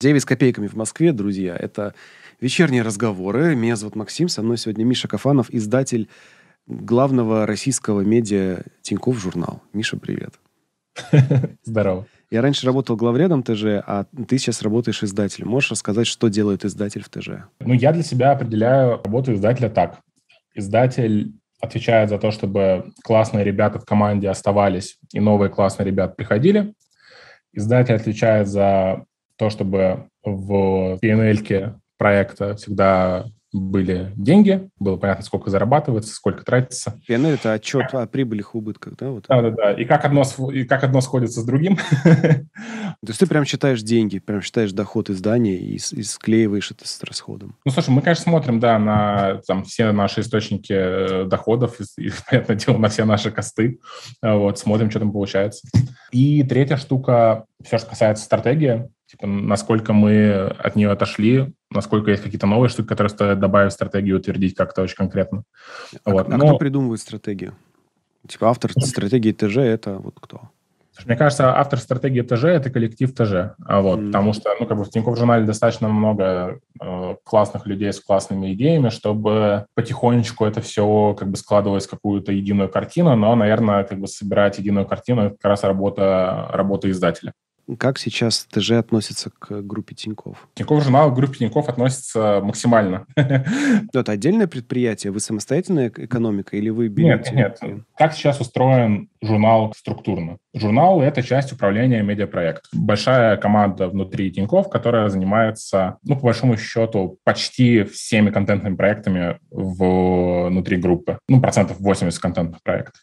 9 с копейками в Москве, друзья. Это вечерние разговоры. Меня зовут Максим. Со мной сегодня Миша Кафанов, издатель главного российского медиа Тиньков журнал. Миша, привет. Здорово. Я раньше работал главредом ТЖ, а ты сейчас работаешь издателем. Можешь рассказать, что делает издатель в ТЖ? Ну, я для себя определяю работу издателя так. Издатель отвечает за то, чтобы классные ребята в команде оставались и новые классные ребята приходили. Издатель отвечает за то, чтобы в PNL проекта всегда были деньги, было понятно, сколько зарабатывается, сколько тратится. PNL – это отчет о прибылях и убытках, да? Вот. Да, да, да. И как одно, и как одно сходится с другим. То есть ты прям считаешь деньги, прям считаешь доход издания и, и склеиваешь это с расходом. Ну, слушай, мы, конечно, смотрим, да, на там, все наши источники э, доходов и, понятное дело, на все наши косты. Вот, смотрим, что там получается. И третья штука, все, что касается стратегии, типа, насколько мы от нее отошли, насколько есть какие-то новые штуки, которые стоит добавить в стратегию, утвердить как-то очень конкретно. А, вот. а Но... кто придумывает стратегию? Типа автор стратегии ТЖ – это вот кто? Мне кажется, автор стратегии ТЖ – это коллектив ТЖ. А вот, mm. Потому что ну, как бы в Тинькофф журнале достаточно много э, классных людей с классными идеями, чтобы потихонечку это все как бы складывалось в какую-то единую картину. Но, наверное, как бы собирать единую картину – это как раз работа, работа издателя. Как сейчас ТЖ относится к группе Тиньков? Тиньков журнал к группе Тиньков относится максимально. Это отдельное предприятие? Вы самостоятельная экономика или вы берете? Нет, нет. Как сейчас устроен журнал структурно? Журнал — это часть управления медиапроектом. Большая команда внутри Тиньков, которая занимается, ну, по большому счету, почти всеми контентными проектами внутри группы. Ну, процентов 80 контентных проектов.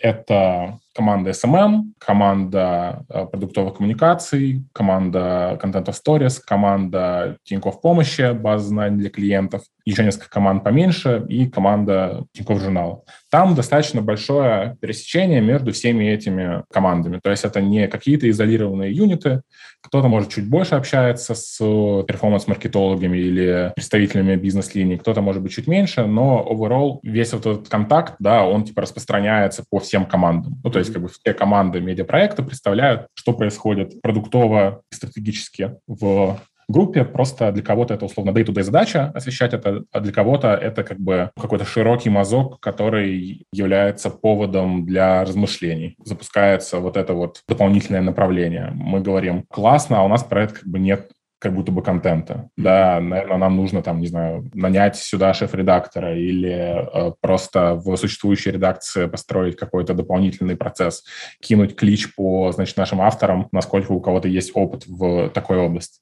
Это команда SMM, команда э, продуктовых коммуникаций, команда of Stories, команда Тинькофф помощи, база знаний для клиентов, еще несколько команд поменьше и команда Тинькофф журнала. Там достаточно большое пересечение между всеми этими командами. То есть это не какие-то изолированные юниты, кто-то, может, чуть больше общается с перформанс-маркетологами или представителями бизнес-линий, кто-то, может быть, чуть меньше, но overall весь вот этот контакт, да, он типа распространяется по всем командам. Ну, то есть как бы все команды медиапроекта представляют, что происходит продуктово и стратегически в группе. Просто для кого-то это условно day-to-day задача освещать это, а для кого-то это как бы какой-то широкий мазок, который является поводом для размышлений. Запускается вот это вот дополнительное направление. Мы говорим, классно, а у нас про это как бы нет как будто бы контента. Да, наверное, нам нужно там, не знаю, нанять сюда шеф-редактора или э, просто в существующей редакции построить какой-то дополнительный процесс, кинуть клич по, значит, нашим авторам, насколько у кого-то есть опыт в такой области.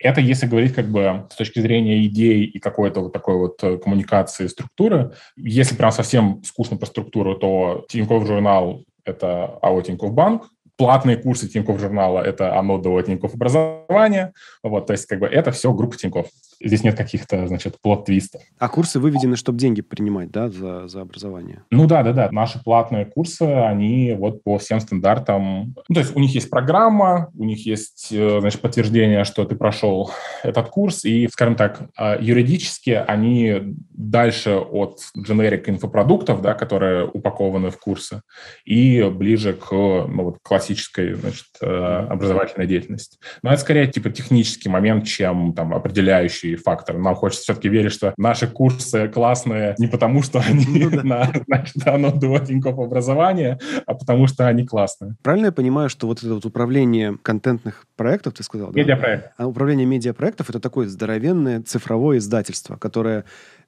Это если говорить как бы с точки зрения идей и какой-то вот такой вот э, коммуникации структуры. Если прям совсем скучно по структуру, то Тинькофф журнал — это АО Тинькофф Банк, платные курсы Тинькофф журнала – это оно до Тинькофф образования. Вот, то есть как бы это все группа Тинькофф. Здесь нет каких-то, значит, плод-твистов. А курсы выведены, чтобы деньги принимать, да, за, за образование? Ну да, да, да. Наши платные курсы, они вот по всем стандартам. Ну, то есть у них есть программа, у них есть, э, значит, подтверждение, что ты прошел этот курс, и, скажем так, а, юридически они дальше от generic инфопродуктов, да, которые упакованы в курсы, и ближе к ну, вот, классической, значит, э, образовательной деятельности. Но это скорее типа технический момент, чем там определяющий решающий фактор. Нам хочется все-таки верить, что наши курсы классные не потому, что они ну на, значит, оно до Тинькофф образования, а потому что они классные. Правильно я понимаю, что вот это вот управление контентных проектов, ты сказал, да? Медиапроект. А управление медиапроектов — это такое здоровенное цифровое издательство, которое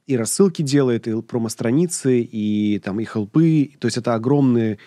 и рассылки делает, и промо-страницы, и там и хелпы. То есть это огромные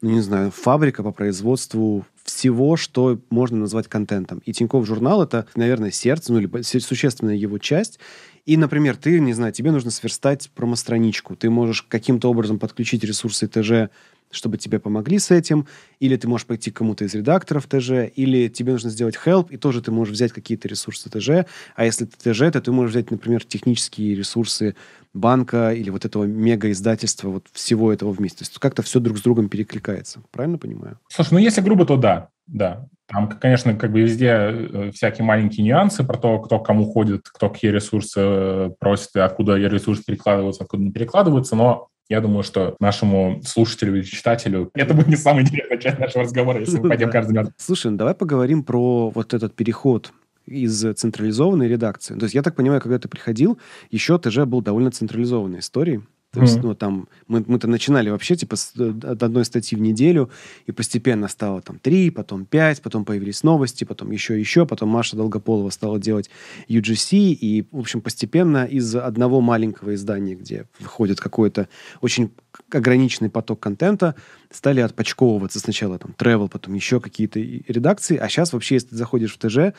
ну, не знаю, фабрика по производству всего, что можно назвать контентом. И Тинькофф журнал — это, наверное, сердце, ну, или существенная его часть. И, например, ты, не знаю, тебе нужно сверстать промо-страничку. Ты можешь каким-то образом подключить ресурсы ТЖ чтобы тебе помогли с этим, или ты можешь пойти к кому-то из редакторов ТЖ, или тебе нужно сделать help, и тоже ты можешь взять какие-то ресурсы ТЖ, а если ты ТЖ, то ты можешь взять, например, технические ресурсы банка или вот этого мега-издательства, вот всего этого вместе. То есть как-то все друг с другом перекликается. Правильно понимаю? Слушай, ну если грубо, то да, да. Там, конечно, как бы везде э, всякие маленькие нюансы про то, кто к кому ходит, кто какие ресурсы э, просит, откуда ресурсы перекладываются, откуда не перекладываются, но я думаю, что нашему слушателю или читателю это будет не самая интересная часть нашего разговора, если мы пойдем каждый Слушай, ну давай поговорим про вот этот переход из централизованной редакции. То есть я так понимаю, когда ты приходил, еще ТЖ был довольно централизованной историей. То mm-hmm. есть, ну, там, мы, мы-то начинали вообще, типа, с, э, от одной статьи в неделю, и постепенно стало там три, потом пять, потом появились новости, потом еще, еще, потом Маша Долгополова стала делать UGC, и, в общем, постепенно из одного маленького издания, где выходит какой-то очень ограниченный поток контента, стали отпочковываться сначала там travel, потом еще какие-то редакции, а сейчас вообще, если ты заходишь в ТЖ,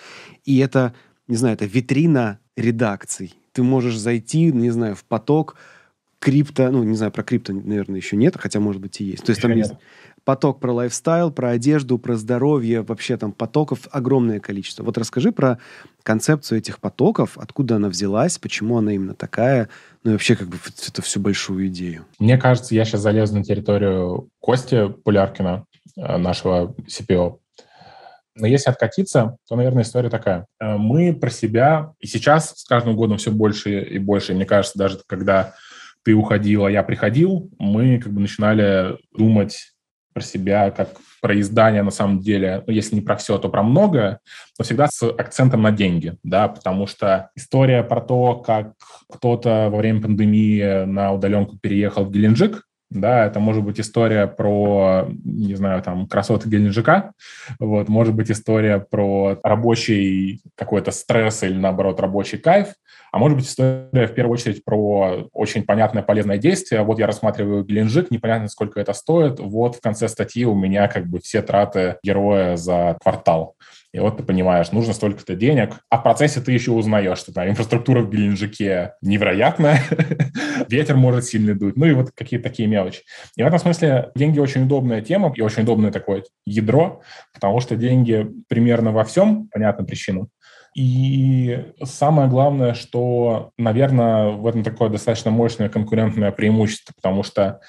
и это, не знаю, это витрина редакций, ты можешь зайти, не знаю, в поток крипто, ну, не знаю, про крипто, наверное, еще нет, хотя, может быть, и есть. То есть еще там нет. есть поток про лайфстайл, про одежду, про здоровье, вообще там потоков огромное количество. Вот расскажи про концепцию этих потоков, откуда она взялась, почему она именно такая, ну и вообще как бы это всю большую идею. Мне кажется, я сейчас залезу на территорию Кости Пуляркина, э, нашего CPO. Но если откатиться, то, наверное, история такая. Э, мы про себя, и сейчас с каждым годом все больше и больше, и мне кажется, даже когда ты уходил, а я приходил, мы как бы начинали думать про себя как про издание на самом деле, ну, если не про все, то про многое, но всегда с акцентом на деньги, да, потому что история про то, как кто-то во время пандемии на удаленку переехал в Геленджик, да, это может быть история про, не знаю, там, красоты Геленджика, вот, может быть история про рабочий какой-то стресс или, наоборот, рабочий кайф, а может быть, история в первую очередь про очень понятное полезное действие. Вот я рассматриваю Геленджик, непонятно, сколько это стоит. Вот в конце статьи у меня как бы все траты героя за квартал. И вот ты понимаешь, нужно столько-то денег, а в процессе ты еще узнаешь, что там инфраструктура в Геленджике невероятная, ветер может сильно дуть, ну и вот какие-то такие мелочи. И в этом смысле деньги очень удобная тема и очень удобное такое ядро, потому что деньги примерно во всем, понятно причину, и самое главное, что, наверное, в этом такое достаточно мощное конкурентное преимущество, потому что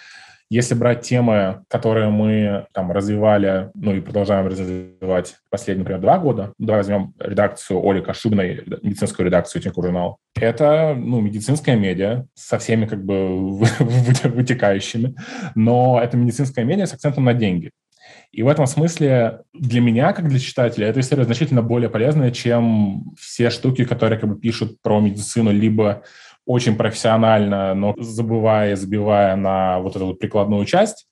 если брать темы, которые мы там развивали, ну и продолжаем развивать последние, например, два года, давай возьмем редакцию Оли Кашубной, медицинскую редакцию Тинькофф журнал. Это, ну, медицинская медиа со всеми как бы вытекающими, но это медицинская медиа с акцентом на деньги. И в этом смысле для меня, как для читателя, эта история значительно более полезная, чем все штуки, которые как бы пишут про медицину, либо очень профессионально, но забывая, забивая на вот эту прикладную часть,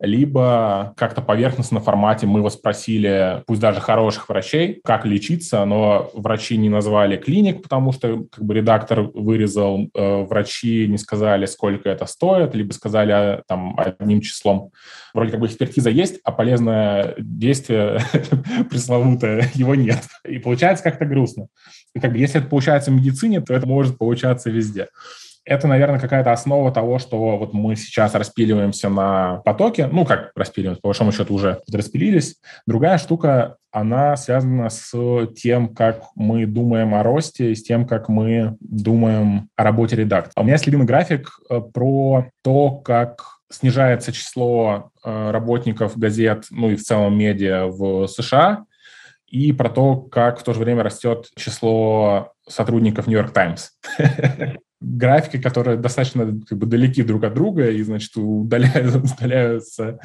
либо как-то поверхностно формате мы его спросили, пусть даже хороших врачей, как лечиться, но врачи не назвали клиник, потому что как бы редактор вырезал, э, врачи не сказали, сколько это стоит, либо сказали а, там одним числом. Вроде как бы экспертиза есть, а полезное действие пресловутое его нет. И получается как-то грустно. И как бы если это получается в медицине, то это может получаться везде это, наверное, какая-то основа того, что вот мы сейчас распиливаемся на потоке, ну, как распиливаемся, по большому счету уже распилились. Другая штука, она связана с тем, как мы думаем о росте и с тем, как мы думаем о работе редактора. У меня есть любимый график э, про то, как снижается число э, работников газет, ну и в целом медиа в США, и про то, как в то же время растет число сотрудников Нью-Йорк Таймс. графики, которые достаточно как бы далеки друг от друга и, значит, удаляются, удаляются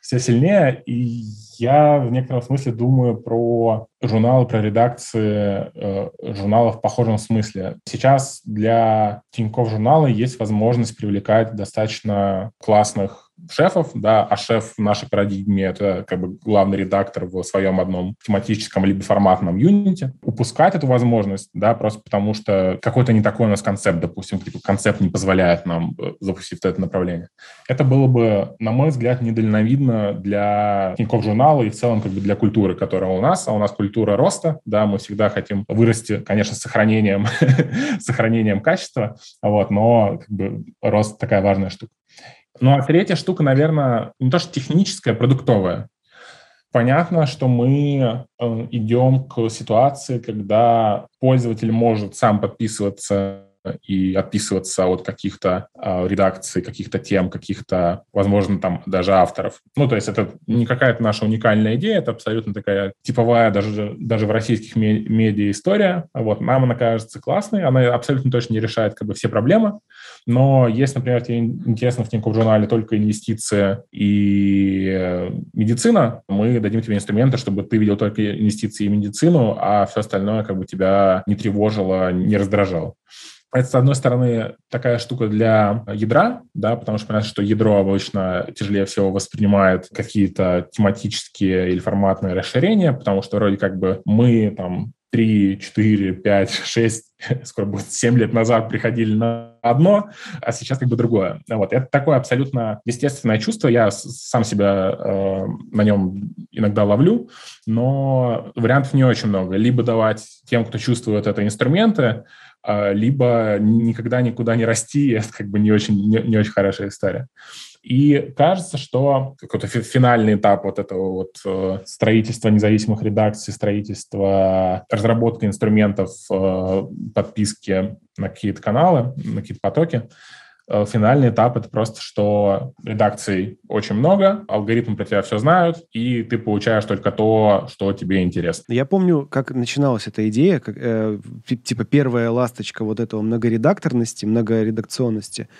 все сильнее. И я в некотором смысле думаю про журналы, про редакции э, журналов в похожем смысле. Сейчас для Тинькофф журнала есть возможность привлекать достаточно классных шефов, да, а шеф в нашей парадигме — это как бы главный редактор в своем одном тематическом либо форматном юните. Упускать эту возможность, да, просто потому что какой-то не такой у нас концепт, допустим, типа концепт не позволяет нам э, запустить это направление. Это было бы, на мой взгляд, недальновидно для Тинькофф журнала и в целом как бы для культуры, которая у нас, а у нас культура роста, да, мы всегда хотим вырасти, конечно, с сохранением, сохранением качества, вот, но как бы рост такая важная штука. Ну, а третья штука, наверное, не то что техническая, а продуктовая. Понятно, что мы э, идем к ситуации, когда пользователь может сам подписываться и отписываться от каких-то э, редакций, каких-то тем, каких-то, возможно, там даже авторов. Ну, то есть это не какая-то наша уникальная идея, это абсолютно такая типовая даже, даже в российских медиа история. Вот, нам она кажется классной, она абсолютно точно не решает как бы все проблемы, но если, например, тебе интересно в Тинькофф журнале только инвестиции и э, медицина, мы дадим тебе инструменты, чтобы ты видел только инвестиции и медицину, а все остальное как бы тебя не тревожило, не раздражало. Это, с одной стороны, такая штука для ядра, да, потому что понятно, что ядро обычно тяжелее всего воспринимает какие-то тематические или форматные расширения, потому что вроде как бы мы там 3, 4, 5, 6, скоро будет 7 лет назад приходили на одно, а сейчас как бы другое. Вот. Это такое абсолютно естественное чувство. Я сам себя э, на нем иногда ловлю, но вариантов не очень много. Либо давать тем, кто чувствует это инструменты, э, либо никогда никуда не расти. Это как бы не очень, не, не очень хорошая история. И кажется, что какой-то финальный этап вот этого вот э, строительства независимых редакций, строительства, разработки инструментов э, подписки на какие-то каналы, на какие-то потоки, э, финальный этап — это просто, что редакций очень много, алгоритмы про тебя все знают, и ты получаешь только то, что тебе интересно. Я помню, как начиналась эта идея, как, э, типа первая ласточка вот этого многоредакторности, многоредакционности —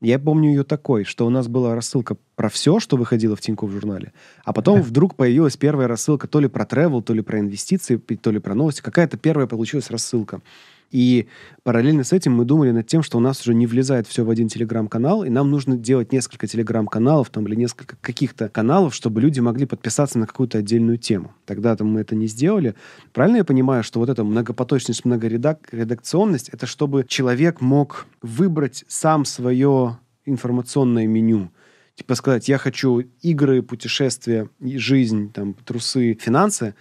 я помню ее такой, что у нас была рассылка про все, что выходило в Тинькофф журнале, а потом вдруг появилась первая рассылка то ли про travel, то ли про инвестиции, то ли про новости. Какая-то первая получилась рассылка. И параллельно с этим мы думали над тем, что у нас уже не влезает все в один телеграм-канал, и нам нужно делать несколько телеграм-каналов там, или несколько каких-то каналов, чтобы люди могли подписаться на какую-то отдельную тему. Тогда-то мы это не сделали. Правильно я понимаю, что вот эта многопоточность, многоредакционность, это чтобы человек мог выбрать сам свое информационное меню, типа сказать, я хочу игры, путешествия, жизнь, там, трусы, финансы,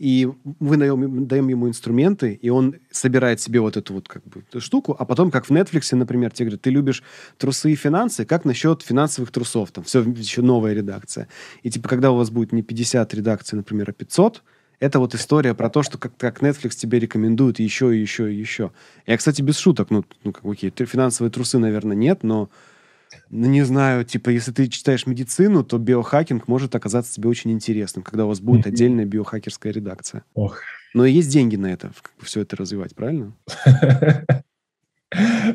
и мы даем, даем ему инструменты, и он собирает себе вот эту вот как бы штуку, а потом, как в Netflix, например, тебе говорят, ты любишь трусы и финансы, как насчет финансовых трусов? Там все еще новая редакция. И типа, когда у вас будет не 50 редакций, например, а 500, это вот история про то, что как, как Netflix тебе рекомендует еще и еще и еще. Я, кстати, без шуток, ну, ну как окей, финансовые трусы, наверное, нет, но не знаю, типа, если ты читаешь медицину, то биохакинг может оказаться тебе очень интересным, когда у вас будет отдельная биохакерская редакция. Ох. Но есть деньги на это, все это развивать, правильно?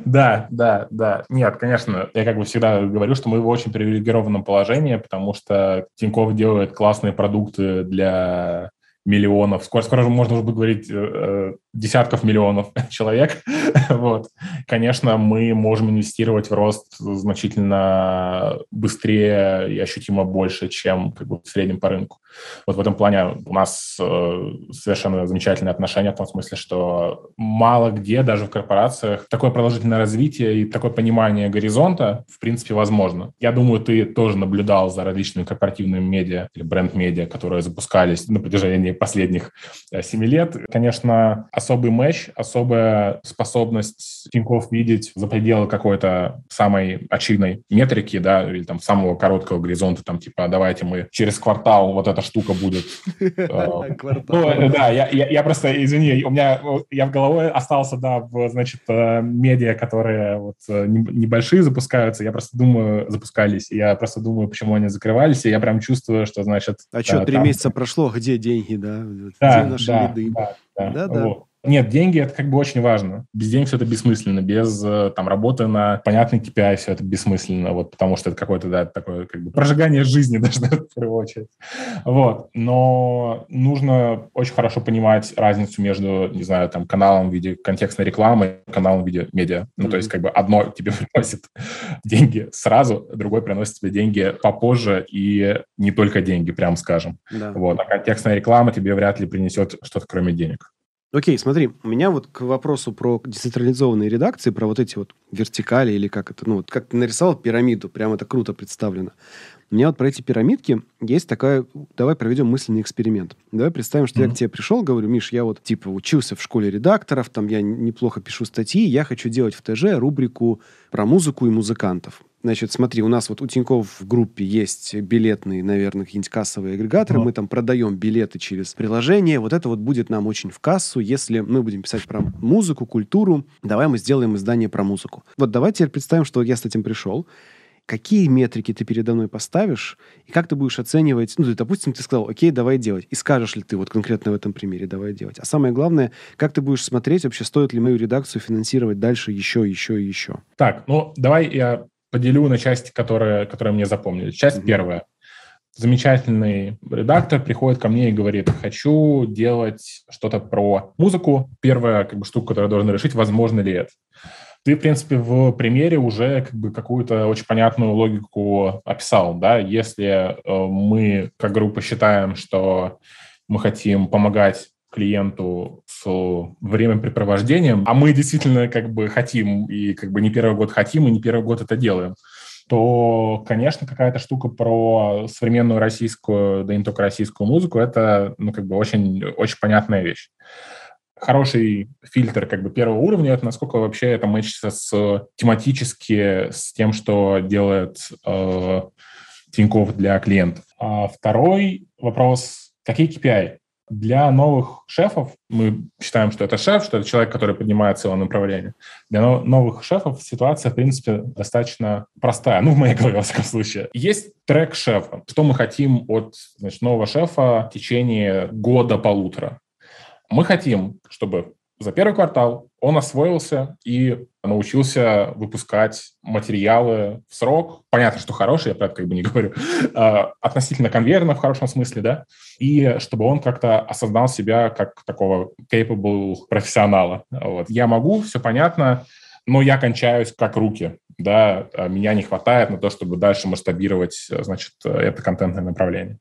Да, да, да. Нет, конечно, я как бы всегда говорю, что мы в очень привилегированном положении, потому что Тинькофф делает классные продукты для миллионов, скоро, скоро можно уже будет говорить э, э, десятков миллионов человек. вот. Конечно, мы можем инвестировать в рост значительно быстрее и ощутимо больше, чем как бы, в среднем по рынку. Вот в этом плане у нас э, совершенно замечательные отношения в том смысле, что мало где, даже в корпорациях, такое продолжительное развитие и такое понимание горизонта, в принципе, возможно. Я думаю, ты тоже наблюдал за различными корпоративными медиа или бренд-медиа, которые запускались на протяжении последних э, семи лет. Конечно, особый матч, особая способность Тинькофф видеть за пределы какой-то самой очевидной метрики, да, или там самого короткого горизонта, там типа давайте мы через квартал вот эта штука будет. Э, ну, да, я просто, извини, у меня, я в голове остался, да, в, значит, э, медиа, которые вот небольшие запускаются, я просто думаю, запускались, я просто думаю, почему они закрывались, и я прям чувствую, что, значит... А что, три месяца прошло, где деньги, да? Где наши лиды? Да, да. Нет, деньги — это как бы очень важно. Без денег все это бессмысленно. Без э, там работы на понятный KPI все это бессмысленно, вот, потому что это какое-то, да, такое как бы прожигание жизни даже, в первую очередь. Вот. Но нужно очень хорошо понимать разницу между, не знаю, там, каналом в виде контекстной рекламы и каналом в виде медиа. Ну, mm-hmm. то есть как бы одно тебе приносит деньги сразу, другой приносит тебе деньги попозже и не только деньги, прям скажем. Да. Вот. А контекстная реклама тебе вряд ли принесет что-то кроме денег. Окей, смотри, у меня вот к вопросу про децентрализованные редакции, про вот эти вот вертикали или как это, ну вот как ты нарисовал пирамиду, прям это круто представлено. У меня вот про эти пирамидки есть такая... Давай проведем мысленный эксперимент. Давай представим, что mm-hmm. я к тебе пришел, говорю, Миш, я вот типа учился в школе редакторов, там я неплохо пишу статьи, я хочу делать в ТЖ рубрику про музыку и музыкантов. Значит, смотри, у нас вот у Тинькофф в группе есть билетные, наверное, какие-нибудь кассовые агрегаторы. Мы там продаем билеты через приложение. Вот это вот будет нам очень в кассу, если мы будем писать про музыку, культуру. Давай мы сделаем издание про музыку. Вот давайте теперь представим, что я с этим пришел какие метрики ты передо мной поставишь, и как ты будешь оценивать, ну, допустим, ты сказал, окей, давай делать, и скажешь ли ты вот конкретно в этом примере, давай делать. А самое главное, как ты будешь смотреть вообще, стоит ли мою редакцию финансировать дальше еще, еще и еще. Так, ну, давай я поделю на части, которые, которые мне запомнили. Часть mm-hmm. первая. Замечательный редактор приходит ко мне и говорит, хочу делать что-то про музыку. Первая как бы, штука, которую я должен решить, возможно ли это. Ты, в принципе, в примере уже как бы какую-то очень понятную логику описал, да, если э, мы как группа считаем, что мы хотим помогать клиенту с времяпрепровождением, а мы действительно как бы хотим, и как бы не первый год хотим, и не первый год это делаем, то, конечно, какая-то штука про современную российскую, да и не только российскую музыку, это, ну, как бы очень, очень понятная вещь хороший фильтр как бы первого уровня, это насколько вообще это мэчится с тематически с тем, что делает э, Тинькофф для клиентов. А второй вопрос, какие KPI? Для новых шефов, мы считаем, что это шеф, что это человек, который поднимает целое направление. Для новых шефов ситуация, в принципе, достаточно простая. Ну, в моей голове, во всяком случае. Есть трек шефа. Что мы хотим от значит, нового шефа в течение года-полутора? Мы хотим, чтобы за первый квартал он освоился и научился выпускать материалы в срок. Понятно, что хорошие, я про это как бы не говорю, а, относительно конвейерно в хорошем смысле, да, и чтобы он как-то осознал себя как такого capable профессионала. Вот. Я могу, все понятно, но я кончаюсь как руки, да, а меня не хватает на то, чтобы дальше масштабировать, значит, это контентное направление.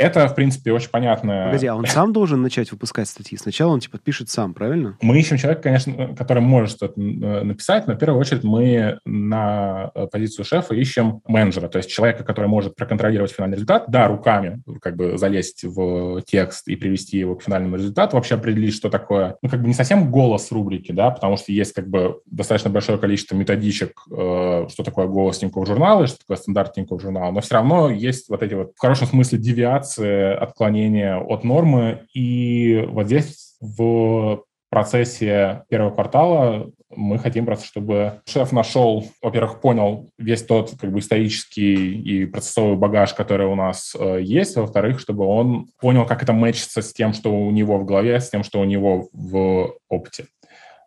Это, в принципе, очень понятно. Погоди, а он сам должен начать выпускать статьи? Сначала он, типа, пишет сам, правильно? Мы ищем человека, конечно, который может что-то э, написать, но в первую очередь мы на э, позицию шефа ищем менеджера, то есть человека, который может проконтролировать финальный результат, да, руками как бы залезть в текст и привести его к финальному результату, вообще определить, что такое, ну, как бы не совсем голос рубрики, да, потому что есть как бы достаточно большое количество методичек, э, что такое голос Тинькофф журнала, что такое стандарт Тинькофф журнала, но все равно есть вот эти вот, в хорошем смысле, девиации коррекции, отклонения от нормы. И вот здесь в процессе первого квартала мы хотим просто, чтобы шеф нашел, во-первых, понял весь тот как бы исторический и процессовый багаж, который у нас э, есть, а во-вторых, чтобы он понял, как это мэчится с тем, что у него в голове, с тем, что у него в опыте.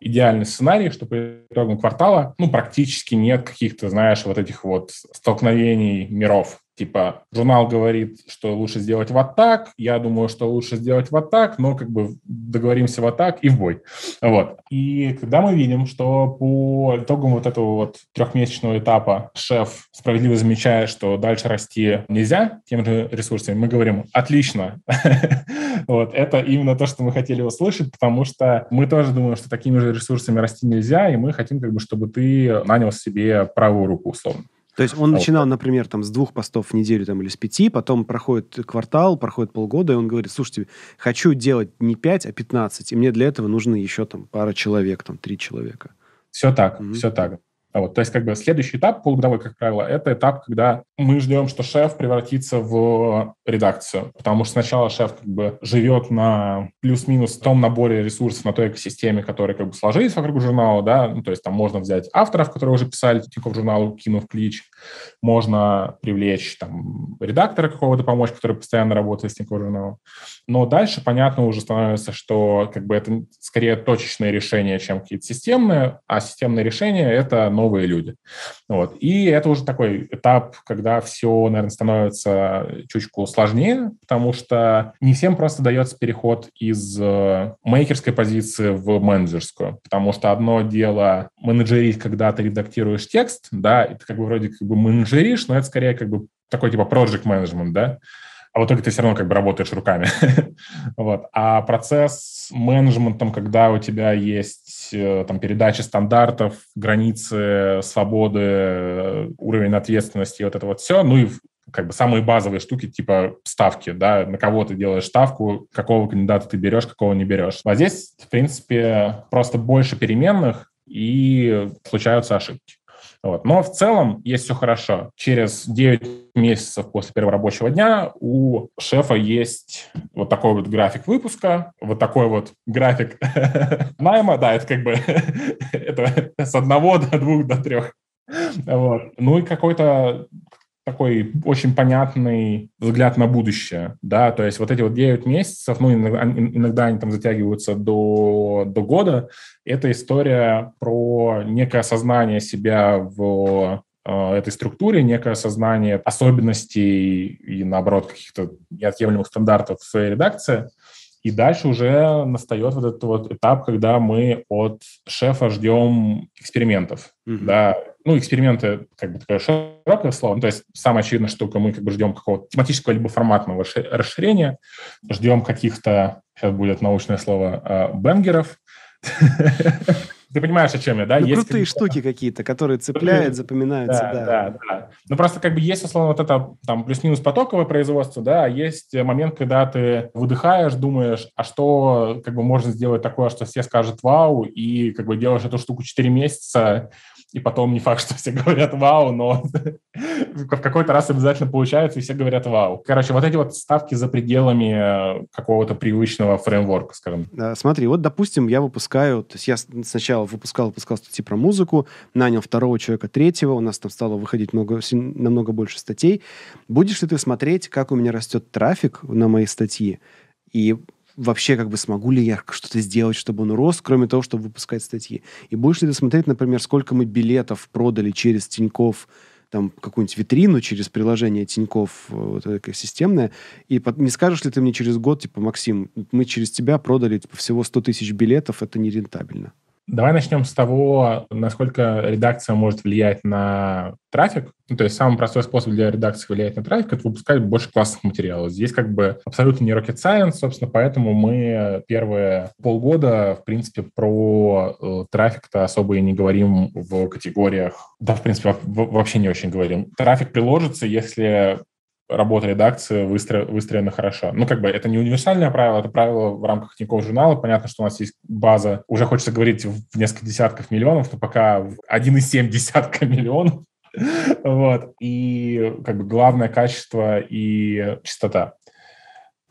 Идеальный сценарий, что по итогам квартала, ну, практически нет каких-то, знаешь, вот этих вот столкновений миров. Типа, журнал говорит, что лучше сделать вот так, я думаю, что лучше сделать вот так, но как бы договоримся вот так и в бой. Вот. И когда мы видим, что по итогам вот этого вот трехмесячного этапа шеф справедливо замечает, что дальше расти нельзя тем же ресурсами, мы говорим, отлично. Вот. Это именно то, что мы хотели услышать, потому что мы тоже думаем, что такими же ресурсами расти нельзя, и мы хотим, как бы, чтобы ты нанял себе правую руку, условно. То есть он начинал, например, там, с двух постов в неделю там, или с пяти, потом проходит квартал, проходит полгода, и он говорит, слушайте, хочу делать не пять, а пятнадцать, и мне для этого нужно еще там пара человек, там, три человека. Все так, mm-hmm. все так. Вот, то есть, как бы следующий этап, полугодовой, как правило, это этап, когда мы ждем, что шеф превратится в редакцию, потому что сначала шеф как бы живет на плюс-минус том наборе ресурсов на той экосистеме, которые как бы сложились вокруг журнала, да, ну, то есть там можно взять авторов, которые уже писали Тинькофф журналу, кинув клич, можно привлечь там редактора какого-то помочь, который постоянно работает с Тинькофф журналом. Но дальше, понятно, уже становится, что как бы это скорее точечное решение, чем какие-то системные, а системные решения — это новые люди. Вот. И это уже такой этап, когда все, наверное, становится чуточку сложнее, потому что не всем просто дается переход из э, мейкерской позиции в менеджерскую, потому что одно дело менеджерить, когда ты редактируешь текст, да, ты как бы вроде как бы менеджеришь, но это скорее как бы такой типа project management, да, а в итоге ты все равно как бы работаешь руками. вот. А процесс менеджментом, когда у тебя есть э, там передача стандартов, границы, свободы, э, уровень ответственности, вот это вот все, ну и как бы самые базовые штуки, типа ставки, да, на кого ты делаешь ставку, какого кандидата ты берешь, какого не берешь. А здесь, в принципе, просто больше переменных, и случаются ошибки. Вот. Но в целом есть все хорошо. Через 9 месяцев после первого рабочего дня у шефа есть вот такой вот график выпуска, вот такой вот график найма, да, это как бы это с одного до двух до трех. Вот. Ну и какой-то такой очень понятный взгляд на будущее, да, то есть вот эти вот 9 месяцев, ну, иногда, иногда они там затягиваются до, до года, это история про некое осознание себя в э, этой структуре, некое осознание особенностей и, наоборот, каких-то неотъемлемых стандартов в своей редакции, и дальше уже настает вот этот вот этап, когда мы от шефа ждем экспериментов, mm-hmm. да, ну, эксперименты, как бы такое широкое слово. Ну, то есть самая очевидная штука, мы как бы ждем какого-то тематического либо форматного расширения, ждем каких-то, сейчас будет научное слово, а, бенгеров. Ты понимаешь, о чем я, да? Ну, есть крутые штуки какие-то, которые цепляют, запоминаются, да, да. Да, да. Ну, просто как бы есть, условно, вот это там плюс-минус потоковое производство, да, а есть момент, когда ты выдыхаешь, думаешь, а что как бы можно сделать такое, что все скажут вау, и как бы делаешь эту штуку 4 месяца, и потом не факт, что все говорят «вау», но в какой-то раз обязательно получается, и все говорят «вау». Короче, вот эти вот ставки за пределами э, какого-то привычного фреймворка, скажем. Смотри, вот, допустим, я выпускаю, то есть я сначала выпускал, выпускал статьи про музыку, нанял второго человека, третьего, у нас там стало выходить много, намного больше статей. Будешь ли ты смотреть, как у меня растет трафик на мои статьи? И вообще как бы смогу ли я что-то сделать, чтобы он рос, кроме того, чтобы выпускать статьи. И будешь ли ты смотреть, например, сколько мы билетов продали через Тиньков, там какую-нибудь витрину через приложение Тиньков э, вот экосистемное, и не скажешь ли ты мне через год, типа, Максим, мы через тебя продали типа, всего 100 тысяч билетов, это нерентабельно? Давай начнем с того, насколько редакция может влиять на трафик. Ну, то есть самый простой способ для редакции влиять на трафик — это выпускать больше классных материалов. Здесь как бы абсолютно не rocket science, собственно, поэтому мы первые полгода, в принципе, про э, трафик-то особо и не говорим в категориях. Да, в принципе, вообще не очень говорим. Трафик приложится, если работа редакции выстро, выстроена хорошо. Ну, как бы это не универсальное правило, это правило в рамках Тинькофф журнала. Понятно, что у нас есть база, уже хочется говорить в несколько десятков миллионов, но пока 1,7 десятка миллионов. Вот. И как бы главное качество и частота.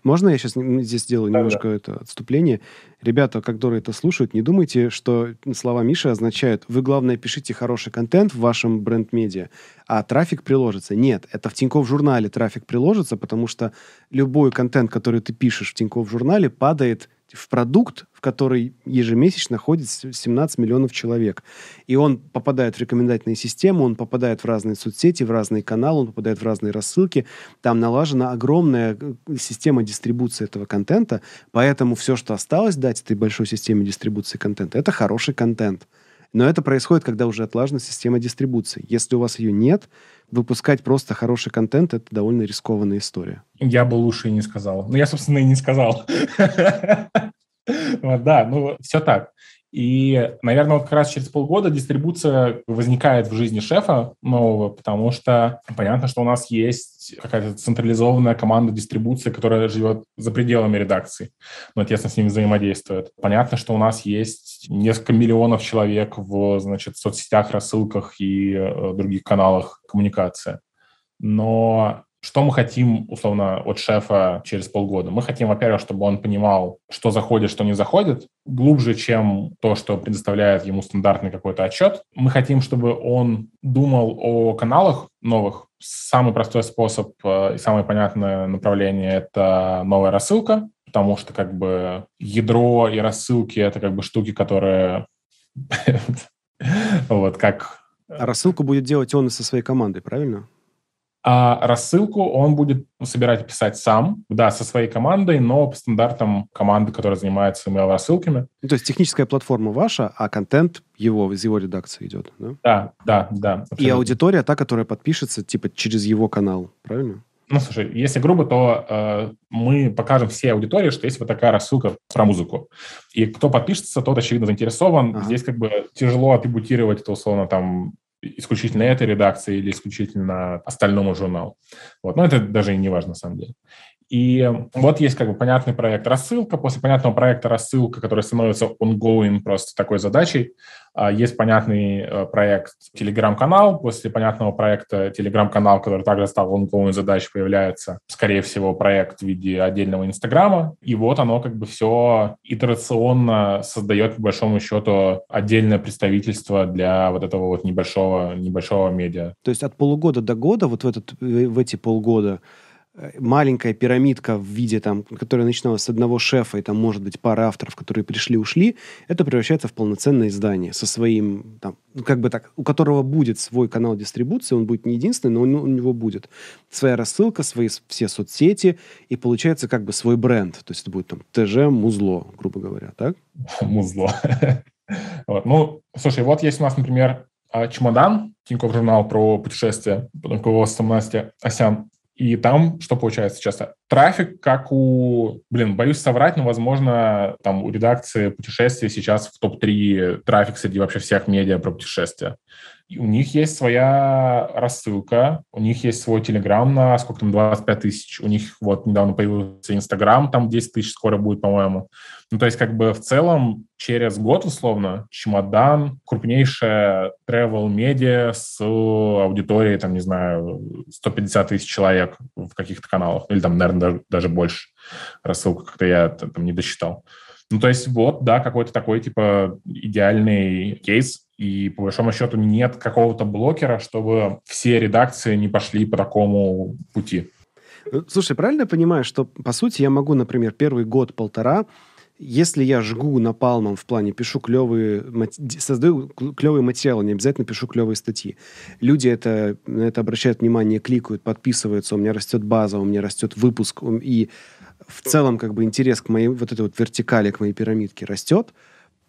Можно я сейчас здесь сделаю да, немножко да. это отступление? Ребята, которые это слушают, не думайте, что слова Миши означают, вы, главное, пишите хороший контент в вашем бренд-медиа, а трафик приложится. Нет, это в Тинькофф журнале трафик приложится, потому что любой контент, который ты пишешь в Тинькофф журнале, падает в продукт, который ежемесячно ходит 17 миллионов человек. И он попадает в рекомендательные системы, он попадает в разные соцсети, в разные каналы, он попадает в разные рассылки. Там налажена огромная э, система дистрибуции этого контента, поэтому все, что осталось дать этой большой системе дистрибуции контента, это хороший контент. Но это происходит, когда уже отлажена система дистрибуции. Если у вас ее нет, выпускать просто хороший контент — это довольно рискованная история. Я бы лучше и не сказал. Ну, я, собственно, и не сказал. Да, ну, все так. И, наверное, вот как раз через полгода дистрибуция возникает в жизни шефа нового, потому что понятно, что у нас есть какая-то централизованная команда дистрибуции, которая живет за пределами редакции, но тесно с ними взаимодействует. Понятно, что у нас есть несколько миллионов человек в, значит, соцсетях, рассылках и э, других каналах коммуникации. Но что мы хотим, условно, от шефа через полгода? Мы хотим, во-первых, чтобы он понимал, что заходит, что не заходит, глубже, чем то, что предоставляет ему стандартный какой-то отчет. Мы хотим, чтобы он думал о каналах новых. Самый простой способ э, и самое понятное направление — это новая рассылка, потому что как бы ядро и рассылки — это как бы штуки, которые вот как... А рассылку будет делать он со своей командой, правильно? А рассылку он будет собирать и писать сам, да, со своей командой, но по стандартам команды, которая занимается email-рассылками. Ну, то есть техническая платформа ваша, а контент его, из его редакции идет, да? Да, да, да. Абсолютно. И аудитория та, которая подпишется, типа, через его канал, правильно? Ну, слушай, если грубо, то э, мы покажем всей аудитории, что есть вот такая рассылка про музыку. И кто подпишется, тот, очевидно, заинтересован. Ага. Здесь как бы тяжело атрибутировать это, условно, там, исключительно этой редакции или исключительно остальному журналу. Вот. Но это даже и не важно на самом деле. И вот есть как бы понятный проект рассылка. После понятного проекта рассылка, который становится ongoing просто такой задачей, а, есть понятный э, проект Telegram-канал. После понятного проекта Telegram-канал, который также стал ongoing задачей, появляется, скорее всего, проект в виде отдельного Инстаграма. И вот оно как бы все итерационно создает, по большому счету, отдельное представительство для вот этого вот небольшого, небольшого медиа. То есть от полугода до года, вот в, этот, в эти полгода, маленькая пирамидка в виде, там, которая начиналась с одного шефа, и там, может быть, пара авторов, которые пришли-ушли, это превращается в полноценное издание со своим, там, ну, как бы так, у которого будет свой канал дистрибуции, он будет не единственный, но он, у него будет своя рассылка, свои все соцсети, и получается как бы свой бренд. То есть это будет там ТЖ Музло, грубо говоря, так? Музло. Ну, слушай, вот есть у нас, например, а, чемодан, Тинькофф журнал про путешествия, под руководством Насти Осян. И там что получается часто? Трафик, как у... Блин, боюсь соврать, но, возможно, там у редакции путешествий сейчас в топ-3 трафик среди вообще всех медиа про путешествия. И у них есть своя рассылка, у них есть свой Телеграм на сколько там, 25 тысяч, у них вот недавно появился Инстаграм, там 10 тысяч скоро будет, по-моему. Ну, то есть как бы в целом через год, условно, Чемодан, крупнейшая travel медиа с аудиторией, там, не знаю, 150 тысяч человек в каких-то каналах, или там, наверное, даже, даже больше. Рассылка как-то я там не досчитал. Ну, то есть вот, да, какой-то такой, типа, идеальный кейс, и по большому счету нет какого-то блокера, чтобы все редакции не пошли по такому пути. Слушай, правильно я понимаю, что, по сути, я могу, например, первый год-полтора если я жгу напалмом в плане пишу клевые, создаю клевые материалы, не обязательно пишу клевые статьи. Люди это, на это обращают внимание, кликают, подписываются, у меня растет база, у меня растет выпуск, и в целом как бы интерес к моей вот этой вот вертикали, к моей пирамидке растет,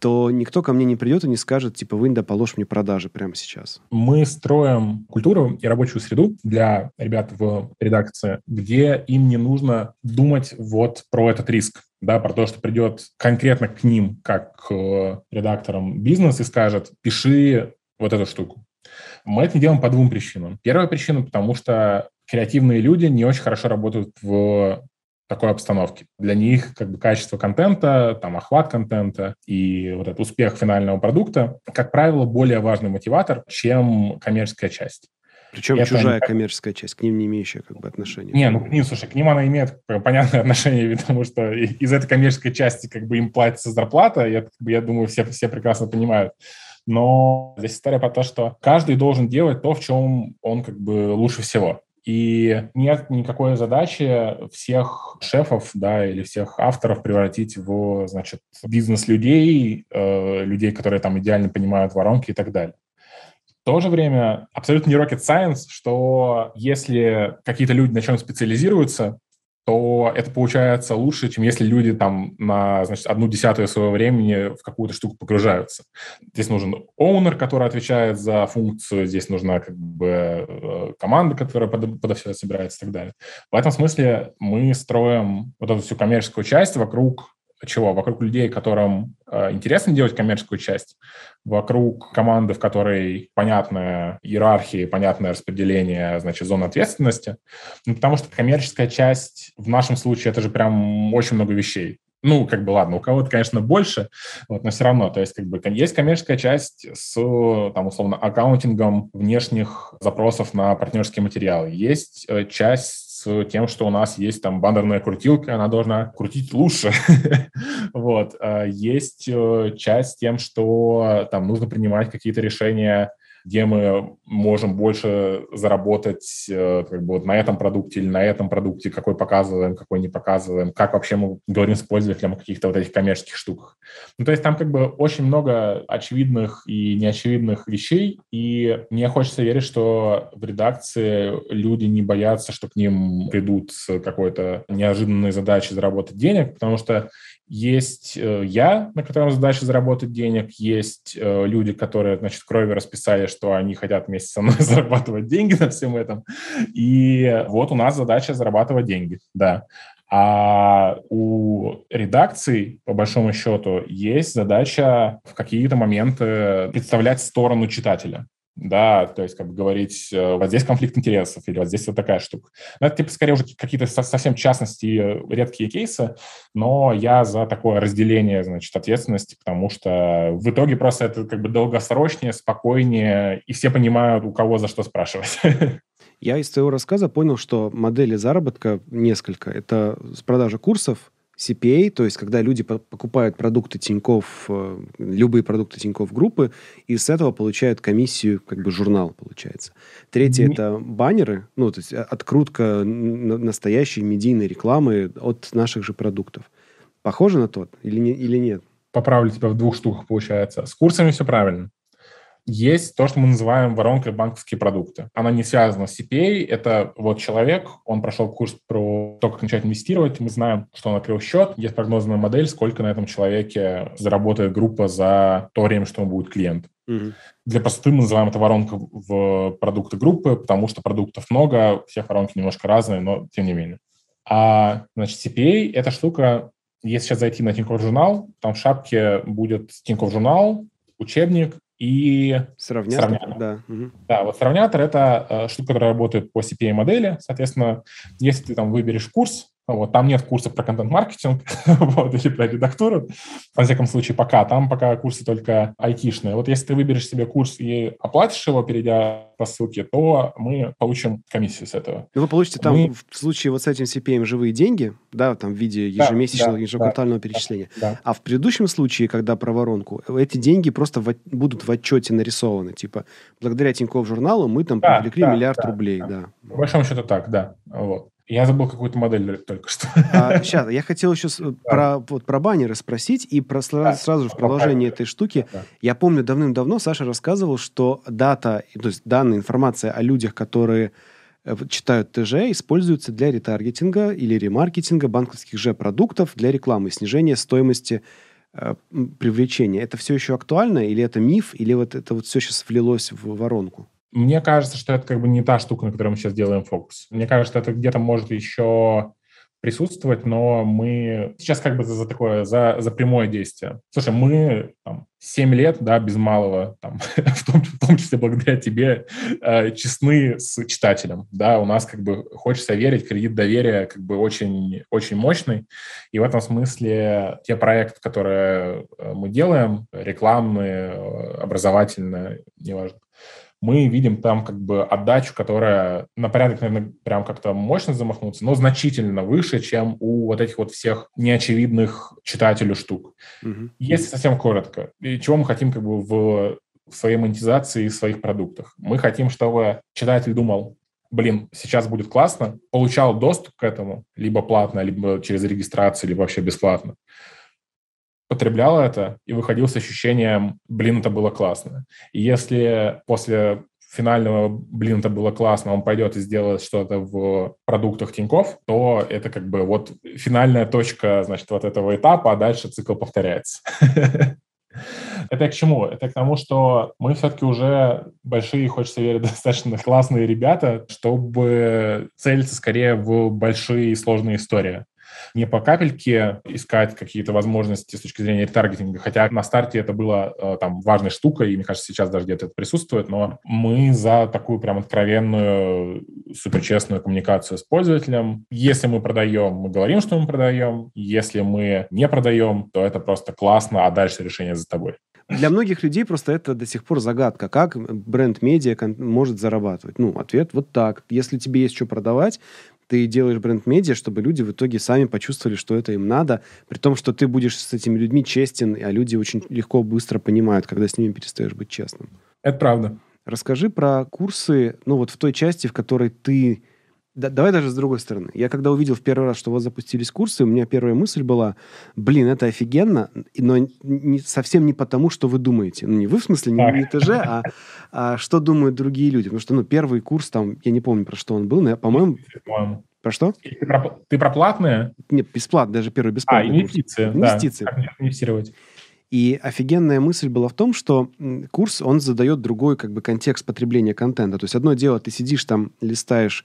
то никто ко мне не придет и не скажет, типа, вынь да положь мне продажи прямо сейчас. Мы строим культуру и рабочую среду для ребят в редакции, где им не нужно думать вот про этот риск да, про то, что придет конкретно к ним, как к редакторам бизнес и скажет, пиши вот эту штуку. Мы это не делаем по двум причинам. Первая причина, потому что креативные люди не очень хорошо работают в такой обстановке. Для них как бы качество контента, там охват контента и вот этот успех финального продукта, как правило, более важный мотиватор, чем коммерческая часть. Причем это чужая не... коммерческая часть, к ним не имеющая как бы отношения. Не, ну к ним, слушай, к ним она имеет понятное отношение, потому что из этой коммерческой части как бы им платится зарплата, я, я думаю, все, все прекрасно понимают. Но здесь история про то, что каждый должен делать то, в чем он как бы лучше всего. И нет никакой задачи всех шефов, да, или всех авторов превратить в, значит, бизнес-людей, э, людей, которые там идеально понимают воронки и так далее. В то же время абсолютно не rocket science, что если какие-то люди на чем специализируются, то это получается лучше, чем если люди там на значит, одну десятую своего времени в какую-то штуку погружаются. Здесь нужен оунер, который отвечает за функцию, здесь нужна как бы э, команда, которая под, подо все собирается и так далее. В этом смысле мы строим вот эту всю коммерческую часть вокруг чего? Вокруг людей, которым э, интересно делать коммерческую часть, вокруг команды, в которой понятная иерархия, понятное распределение, значит, зон ответственности. Ну, потому что коммерческая часть в нашем случае это же прям очень много вещей. Ну, как бы, ладно, у кого-то, конечно, больше, вот, но все равно, то есть, как бы, есть коммерческая часть с, там, условно, аккаунтингом внешних запросов на партнерские материалы. Есть э, часть тем, что у нас есть там бандерная крутилка, она должна крутить лучше. вот. А есть э, часть с тем, что там нужно принимать какие-то решения где мы можем больше заработать э, как бы вот на этом продукте или на этом продукте, какой показываем, какой не показываем, как вообще мы говорим с пользователем о каких-то вот этих коммерческих штуках. Ну, то есть там как бы очень много очевидных и неочевидных вещей, и мне хочется верить, что в редакции люди не боятся, что к ним придут с какой-то неожиданной задачей заработать денег, потому что есть э, я, на котором задача заработать денег, есть э, люди, которые, значит, крови расписали, что они хотят вместе со мной зарабатывать деньги на всем этом. И вот у нас задача зарабатывать деньги, да. А у редакций, по большому счету, есть задача в какие-то моменты представлять сторону читателя. Да, то есть как бы говорить, э, вот здесь конфликт интересов или вот здесь вот такая штука. Но это типа скорее уже какие-то совсем частности, редкие кейсы, но я за такое разделение, значит, ответственности, потому что в итоге просто это как бы долгосрочнее, спокойнее, и все понимают, у кого за что спрашивать. Я из твоего рассказа понял, что модели заработка несколько. Это с продажи курсов, CPA, то есть когда люди покупают продукты Тиньков, э, любые продукты Тиньков группы, и с этого получают комиссию, как бы журнал получается. Третье mm-hmm. это баннеры, ну, то есть открутка настоящей медийной рекламы от наших же продуктов. Похоже на тот или, не, или нет? Поправлю тебя в двух штуках, получается. С курсами все правильно. Есть то, что мы называем воронкой банковские продукты. Она не связана с CPA. Это вот человек, он прошел курс про то, как начать инвестировать. Мы знаем, что он открыл счет. Есть прогнозная модель, сколько на этом человеке заработает группа за то время, что он будет клиент. Угу. Для простоты мы называем это воронка в продукты группы, потому что продуктов много, все воронки немножко разные, но тем не менее. А, значит, CPA — это штука, если сейчас зайти на Тинькофф журнал, там в шапке будет Тинькофф журнал, учебник и сравнятор. сравнятор. Да. Угу. да, вот сравнятор — это э, штука, которая работает по CPA-модели. Соответственно, если ты там выберешь курс, вот, там нет курсов про контент-маркетинг вот, или про редактуру, во всяком случае, пока. Там пока курсы только айтишные. Вот если ты выберешь себе курс и оплатишь его, перейдя по ссылке, то мы получим комиссию с этого. И вы получите там, мы... в случае вот с этим CPM, живые деньги, да, там в виде ежемесячного, да, ежеквартального да, перечисления. Да, А в предыдущем случае, когда про воронку, эти деньги просто в, будут в отчете нарисованы. Типа, благодаря Тинькофф журналу мы там да, привлекли да, миллиард да, рублей, да. да. По большому счету так, да. Вот. Я забыл какую-то модель только что. А, сейчас, я хотел еще да. про, вот, про баннеры спросить, и про, да. сразу же в продолжении этой штуки. Да. Я помню, давным-давно Саша рассказывал, что дата, то есть данная информация о людях, которые э, читают ТЖ, используется для ретаргетинга или ремаркетинга банковских же продуктов для рекламы, снижения стоимости э, привлечения. Это все еще актуально, или это миф, или вот это вот все сейчас влилось в воронку? Мне кажется, что это как бы не та штука, на которой мы сейчас делаем фокус. Мне кажется, это где-то может еще присутствовать, но мы сейчас как бы за, за такое, за, за прямое действие. Слушай, мы там, 7 лет, да, без малого, там, в, том, в том числе благодаря тебе, э, честны с читателем, да, у нас как бы, хочется верить, кредит доверия как бы очень, очень мощный, и в этом смысле те проекты, которые э, мы делаем, рекламные, э, образовательные, неважно, мы видим там как бы отдачу, которая на порядок, наверное, прям как-то мощно замахнуться, но значительно выше, чем у вот этих вот всех неочевидных читателю штук. Угу. Если совсем коротко, и чего мы хотим как бы в, в своей монетизации и своих продуктах? Мы хотим, чтобы читатель думал, блин, сейчас будет классно, получал доступ к этому, либо платно, либо через регистрацию, либо вообще бесплатно потреблял это и выходил с ощущением, блин, это было классно. И если после финального, блин, это было классно, он пойдет и сделает что-то в продуктах Тиньков, то это как бы вот финальная точка, значит, вот этого этапа, а дальше цикл повторяется. Это к чему? Это к тому, что мы все-таки уже большие, хочется верить, достаточно классные ребята, чтобы целиться скорее в большие и сложные истории не по капельке искать какие-то возможности с точки зрения ретаргетинга, хотя на старте это было э, там важной штукой, и мне кажется, сейчас даже где-то это присутствует, но мы за такую прям откровенную, суперчестную коммуникацию с пользователем. Если мы продаем, мы говорим, что мы продаем. Если мы не продаем, то это просто классно, а дальше решение за тобой. Для многих людей просто это до сих пор загадка, как бренд-медиа может зарабатывать. Ну, ответ вот так. Если тебе есть что продавать, ты делаешь бренд-медиа, чтобы люди в итоге сами почувствовали, что это им надо, при том, что ты будешь с этими людьми честен, а люди очень легко, быстро понимают, когда с ними перестаешь быть честным. Это правда. Расскажи про курсы, ну вот в той части, в которой ты да, давай даже с другой стороны. Я когда увидел в первый раз, что вас запустились курсы, у меня первая мысль была, блин, это офигенно, но не, совсем не потому, что вы думаете. Ну, не вы, в смысле, не, не ТЖ, а, а что думают другие люди. Потому что, ну, первый курс, там, я не помню, про что он был, но, я, по-моему... Про что? Ты про, ты про платные? Нет, бесплатно, даже первый бесплатный А, инвестиции. Курс. Инвестиции. Да, инвестировать. И офигенная мысль была в том, что курс, он задает другой как бы контекст потребления контента. То есть одно дело, ты сидишь там, листаешь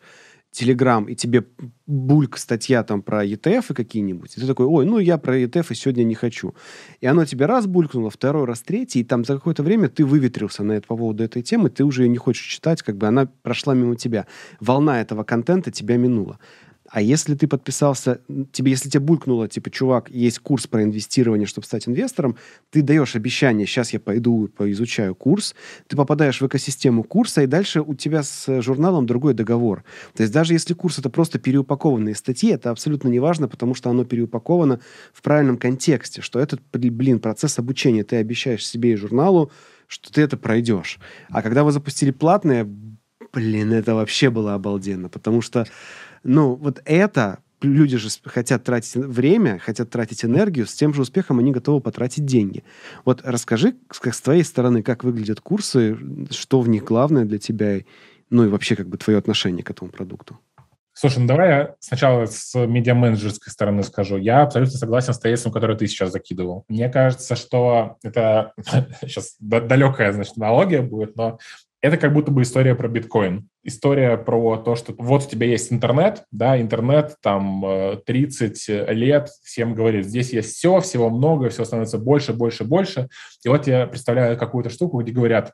Телеграм, и тебе бульк статья там про ETF какие-нибудь, и ты такой, ой, ну я про ETF сегодня не хочу. И оно тебе раз булькнуло, второй раз, третий, и там за какое-то время ты выветрился на это, по поводу этой темы, ты уже ее не хочешь читать, как бы она прошла мимо тебя. Волна этого контента тебя минула. А если ты подписался, тебе, если тебе булькнуло, типа, чувак, есть курс про инвестирование, чтобы стать инвестором, ты даешь обещание, сейчас я пойду поизучаю курс, ты попадаешь в экосистему курса, и дальше у тебя с журналом другой договор. То есть даже если курс это просто переупакованные статьи, это абсолютно не важно, потому что оно переупаковано в правильном контексте, что этот, блин, процесс обучения, ты обещаешь себе и журналу, что ты это пройдешь. А когда вы запустили платное, блин, это вообще было обалденно, потому что ну, вот это люди же хотят тратить время, хотят тратить энергию, с тем же успехом они готовы потратить деньги. Вот расскажи, как с твоей стороны, как выглядят курсы, что в них главное для тебя, ну и вообще как бы твое отношение к этому продукту. Слушай, ну давай я сначала с медиа-менеджерской стороны скажу. Я абсолютно согласен с тезисом, который ты сейчас закидывал. Мне кажется, что это сейчас далекая, значит, аналогия будет, но это как будто бы история про биткоин. История про то, что вот у тебя есть интернет, да, интернет там 30 э, лет, всем говорит, здесь есть все, всего много, все становится больше, больше, больше. И вот я представляю какую-то штуку, где говорят,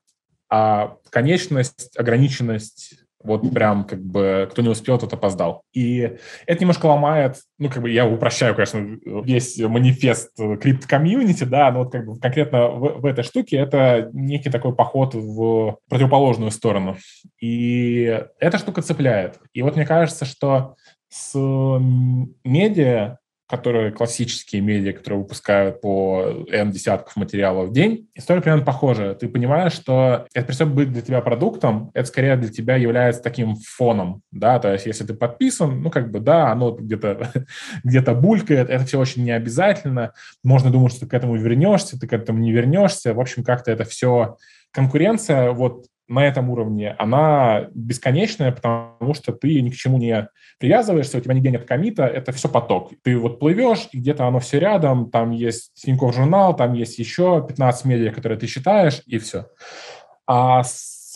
а конечность, ограниченность вот прям как бы кто не успел, тот опоздал. И это немножко ломает, ну как бы я упрощаю, конечно, весь манифест крипт-комьюнити, да, но вот как бы конкретно в, в этой штуке это некий такой поход в противоположную сторону. И эта штука цепляет. И вот мне кажется, что с медиа которые классические медиа, которые выпускают по N десятков материалов в день, история примерно похожа. Ты понимаешь, что это перестает быть для тебя продуктом, это скорее для тебя является таким фоном, да, то есть если ты подписан, ну, как бы, да, оно где-то где булькает, это все очень необязательно, можно думать, что ты к этому вернешься, ты к этому не вернешься, в общем, как-то это все конкуренция, вот на этом уровне, она бесконечная, потому что ты ни к чему не привязываешься, у тебя нигде нет комита, это все поток. Ты вот плывешь, и где-то оно все рядом, там есть Тинькофф журнал, там есть еще 15 медиа, которые ты читаешь, и все. А с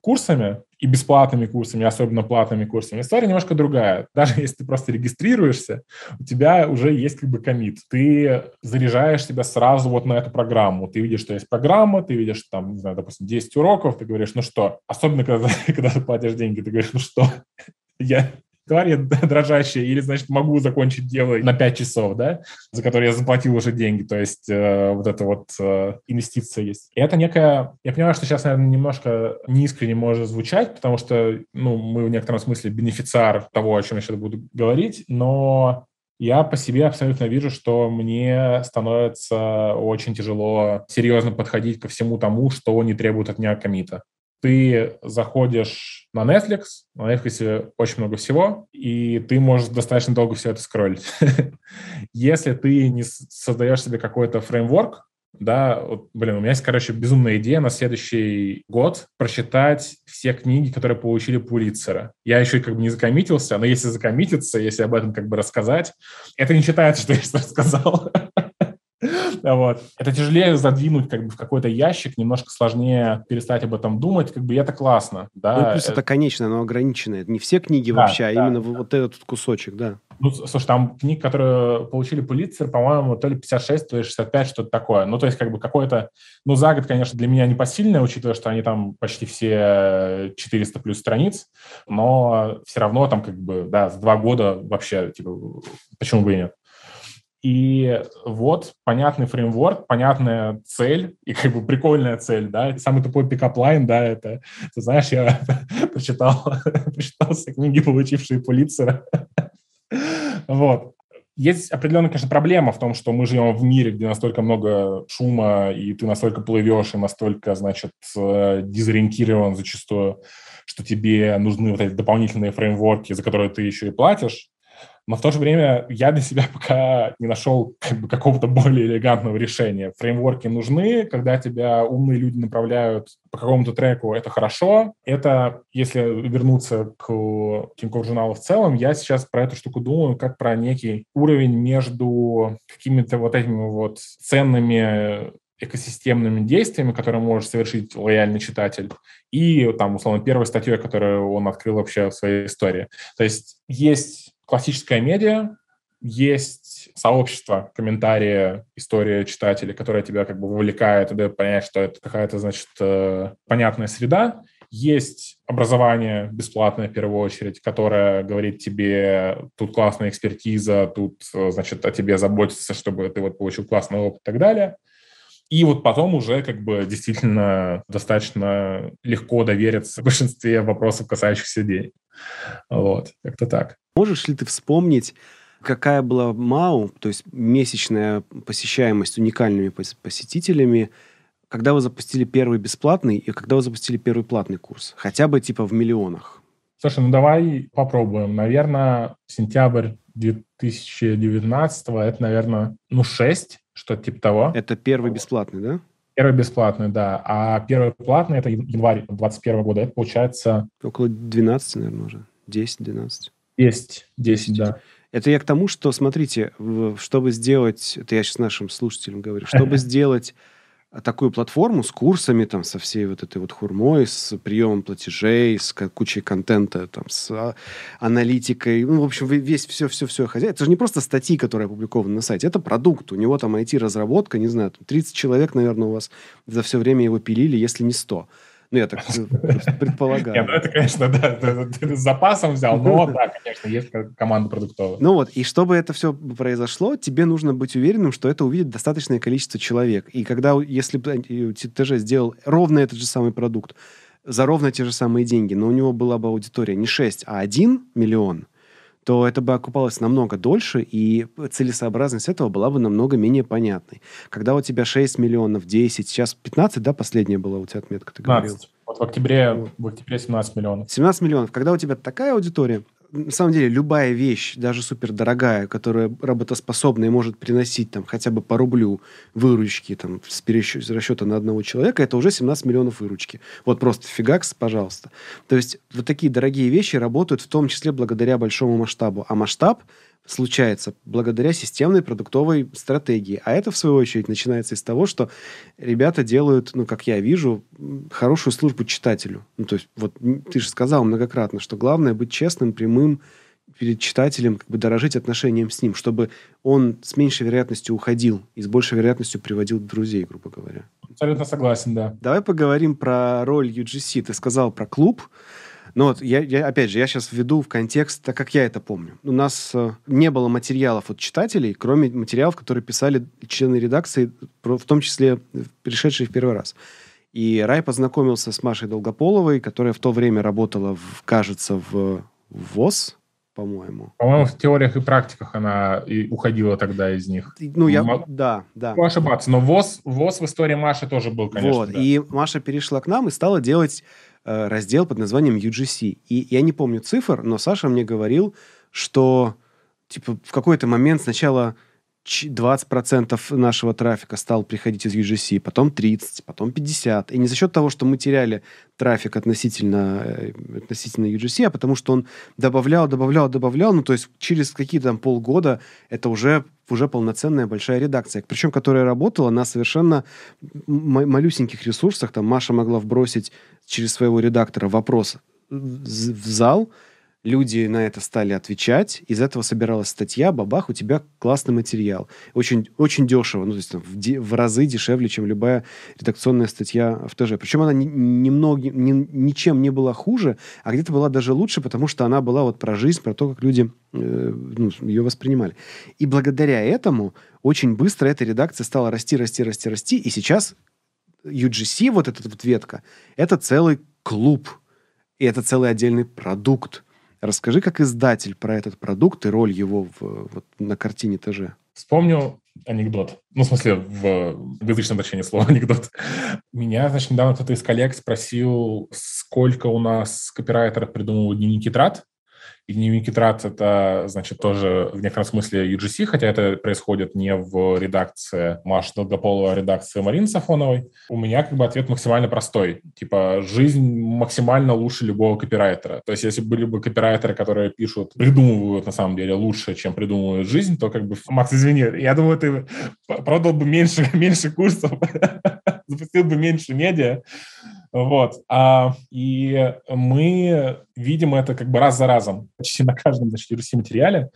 курсами и бесплатными курсами, особенно платными курсами, история немножко другая. Даже если ты просто регистрируешься, у тебя уже есть как бы комит. Ты заряжаешь себя сразу вот на эту программу. Ты видишь, что есть программа, ты видишь там, не знаю, допустим, 10 уроков, ты говоришь, ну что? Особенно, когда, когда ты платишь деньги, ты говоришь, ну что? Я, тварь дрожащая, или, значит, могу закончить дело на 5 часов, да, за которые я заплатил уже деньги, то есть э, вот эта вот э, инвестиция есть. И это некая, я понимаю, что сейчас, наверное, немножко неискренне может звучать, потому что, ну, мы в некотором смысле бенефициар того, о чем я сейчас буду говорить, но я по себе абсолютно вижу, что мне становится очень тяжело серьезно подходить ко всему тому, что не требует от меня комита ты заходишь на Netflix, на Netflix очень много всего, и ты можешь достаточно долго все это скроллить. Если ты не создаешь себе какой-то фреймворк, да, вот, блин, у меня есть, короче, безумная идея на следующий год прочитать все книги, которые получили Пулитцера. Я еще как бы не закоммитился, но если закоммититься, если об этом как бы рассказать, это не считается, что я рассказал. Вот. Это тяжелее задвинуть как бы в какой-то ящик, немножко сложнее перестать об этом думать, как бы это классно. Да? Ну, плюс это, конечное, но ограниченное. не все книги да, вообще, а да, именно да. вот этот кусочек, да. Ну, слушай, там книг, которые получили Пулитцер, по-моему, то ли 56, то ли 65, что-то такое. Ну, то есть, как бы какое-то... Ну, за год, конечно, для меня непосильное, учитывая, что они там почти все 400 плюс страниц, но все равно там как бы, да, в два года вообще, типа, почему бы и нет. И вот понятный фреймворк, понятная цель и как бы прикольная цель, да. Самый тупой pickup line, да, это, ты знаешь, я прочитал, прочитал все книги, получившие Пулитцера. вот. Есть определенная, конечно, проблема в том, что мы живем в мире, где настолько много шума, и ты настолько плывешь, и настолько, значит, э, дезориентирован зачастую, что тебе нужны вот эти дополнительные фреймворки, за которые ты еще и платишь, но в то же время я для себя пока не нашел как бы, какого-то более элегантного решения. Фреймворки нужны, когда тебя умные люди направляют по какому-то треку, это хорошо. Это, если вернуться к Тинькофф журналу в целом, я сейчас про эту штуку думаю как про некий уровень между какими-то вот этими вот ценными экосистемными действиями, которые может совершить лояльный читатель, и там, условно, первой статьей, которую он открыл вообще в своей истории. То есть есть классическая медиа, есть сообщество, комментарии, история читателей, которая тебя как бы вовлекает и дает понять, что это какая-то, значит, э, понятная среда. Есть образование бесплатное, в первую очередь, которое говорит тебе, тут классная экспертиза, тут, э, значит, о тебе заботится, чтобы ты вот получил классный опыт и так далее. И вот потом уже как бы действительно достаточно легко довериться в большинстве вопросов, касающихся денег. Вот, как-то так. Можешь ли ты вспомнить, какая была МАУ, то есть месячная посещаемость уникальными посетителями, когда вы запустили первый бесплатный и когда вы запустили первый платный курс? Хотя бы типа в миллионах. Слушай, ну давай попробуем. Наверное, сентябрь 2019 это, наверное, ну 6 что-то типа того. Это первый бесплатный, да? Первый бесплатный, да. А первый платный, это январь 2021 года, это получается... Около 12, наверное, уже. 10-12. 10, 10, да. Это я к тому, что, смотрите, чтобы сделать... Это я сейчас нашим слушателям говорю. Чтобы сделать такую платформу с курсами, там, со всей вот этой вот хурмой, с приемом платежей, с кучей контента, там, с а, аналитикой, ну, в общем, весь все-все-все хозяин. Это же не просто статьи, которые опубликованы на сайте, это продукт. У него там IT-разработка, не знаю, 30 человек, наверное, у вас за все время его пилили, если не 100. Ну, я так предполагаю. Нет, ну это, конечно, да, ты с запасом взял, но да, конечно, есть команда продуктовая. Ну вот, и чтобы это все произошло, тебе нужно быть уверенным, что это увидит достаточное количество человек. И когда, если бы ты же сделал ровно этот же самый продукт, за ровно те же самые деньги, но у него была бы аудитория не 6, а 1 миллион, то это бы окупалось намного дольше, и целесообразность этого была бы намного менее понятной. Когда у тебя 6 миллионов, 10, сейчас 15, да, последняя была у тебя отметка, ты 15. говорил? Вот в октябре, вот. в октябре 17 миллионов. 17 миллионов. Когда у тебя такая аудитория, на самом деле любая вещь, даже супер дорогая, которая работоспособна и может приносить там хотя бы по рублю выручки там, с расчета на одного человека, это уже 17 миллионов выручки. Вот просто фигакс, пожалуйста. То есть вот такие дорогие вещи работают в том числе благодаря большому масштабу. А масштаб случается благодаря системной продуктовой стратегии. А это, в свою очередь, начинается из того, что ребята делают, ну, как я вижу, хорошую службу читателю. Ну, то есть, вот ты же сказал многократно, что главное быть честным, прямым перед читателем, как бы дорожить отношением с ним, чтобы он с меньшей вероятностью уходил и с большей вероятностью приводил друзей, грубо говоря. Абсолютно согласен, да. Давай поговорим про роль UGC. Ты сказал про клуб. Но вот я, я, опять же, я сейчас введу в контекст, так как я это помню. У нас э, не было материалов от читателей, кроме материалов, которые писали члены редакции, в том числе пришедшие в первый раз. И Рай познакомился с Машей Долгополовой, которая в то время работала, в, кажется, в ВОЗ, по-моему. По-моему, в теориях и практиках она и уходила тогда из них. Ну, я... М- да, да. Могу ошибаться, но ВОЗ, ВОЗ в истории Маши тоже был, конечно. Вот, да. и Маша перешла к нам и стала делать Э, раздел под названием UGC. И я не помню цифр, но Саша мне говорил, что типа в какой-то момент сначала 20% нашего трафика стал приходить из UGC, потом 30%, потом 50%. И не за счет того, что мы теряли трафик относительно, э, относительно UGC, а потому что он добавлял, добавлял, добавлял. Ну, то есть через какие-то там полгода это уже, уже полноценная большая редакция. Причем, которая работала на совершенно малюсеньких ресурсах. Там Маша могла вбросить через своего редактора вопрос в зал, люди на это стали отвечать, из этого собиралась статья, бабах, у тебя классный материал. Очень, очень дешево, ну, то есть там, в, де, в разы дешевле, чем любая редакционная статья в ТЖ. Причем она немного, ни, ничем не была хуже, а где-то была даже лучше, потому что она была вот про жизнь, про то, как люди э, ну, ее воспринимали. И благодаря этому очень быстро эта редакция стала расти, расти, расти, расти, и сейчас UGC, вот эта вот ветка, это целый клуб, и это целый отдельный продукт. Расскажи, как издатель про этот продукт и роль его в, вот, на картине ТЖ. Вспомню анекдот. Ну, в смысле, в язычном значении слова анекдот. Меня, значит, недавно кто-то из коллег спросил, сколько у нас копирайтеров придумывают дневники трат. И дневники Трац — это, значит, тоже в некотором смысле UGC, хотя это происходит не в редакции Маши Долгополова, а редакции Марины Сафоновой. У меня как бы ответ максимально простой. Типа, жизнь максимально лучше любого копирайтера. То есть, если были бы копирайтеры, которые пишут, придумывают на самом деле лучше, чем придумывают жизнь, то как бы, Макс, извини, я думаю, ты продал бы меньше, меньше курсов, запустил бы меньше медиа, вот. А, и мы видим это как бы раз за разом, почти на каждом, значит, URC материале,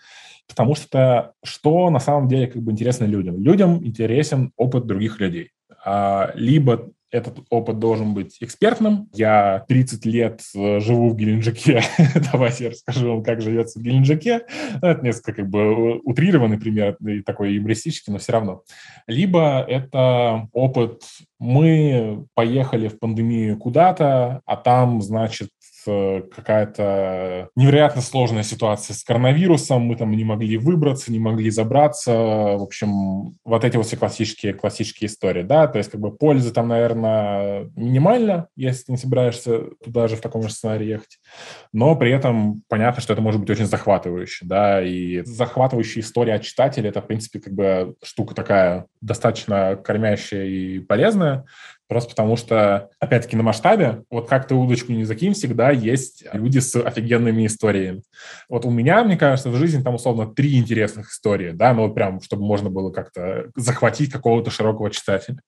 потому что что на самом деле как бы интересно людям? Людям интересен опыт других людей. А, либо этот опыт должен быть экспертным. Я 30 лет э, живу в Геленджике. Давайте я расскажу вам, как живется в Геленджике. Ну, это несколько как бы утрированный пример, и такой юмористический, но все равно. Либо это опыт мы поехали в пандемию куда-то, а там, значит, какая-то невероятно сложная ситуация с коронавирусом, мы там не могли выбраться, не могли забраться, в общем, вот эти вот все классические, классические истории, да, то есть как бы пользы там, наверное, минимально, если ты не собираешься туда же в таком же сценарии ехать, но при этом понятно, что это может быть очень захватывающе, да, и захватывающая история от читателя, это, в принципе, как бы штука такая достаточно кормящая и полезная, Просто потому что, опять-таки, на масштабе, вот как ты удочку не закинь, всегда есть люди с офигенными историями. Вот у меня, мне кажется, в жизни там условно три интересных истории, да, ну вот прям, чтобы можно было как-то захватить какого-то широкого читателя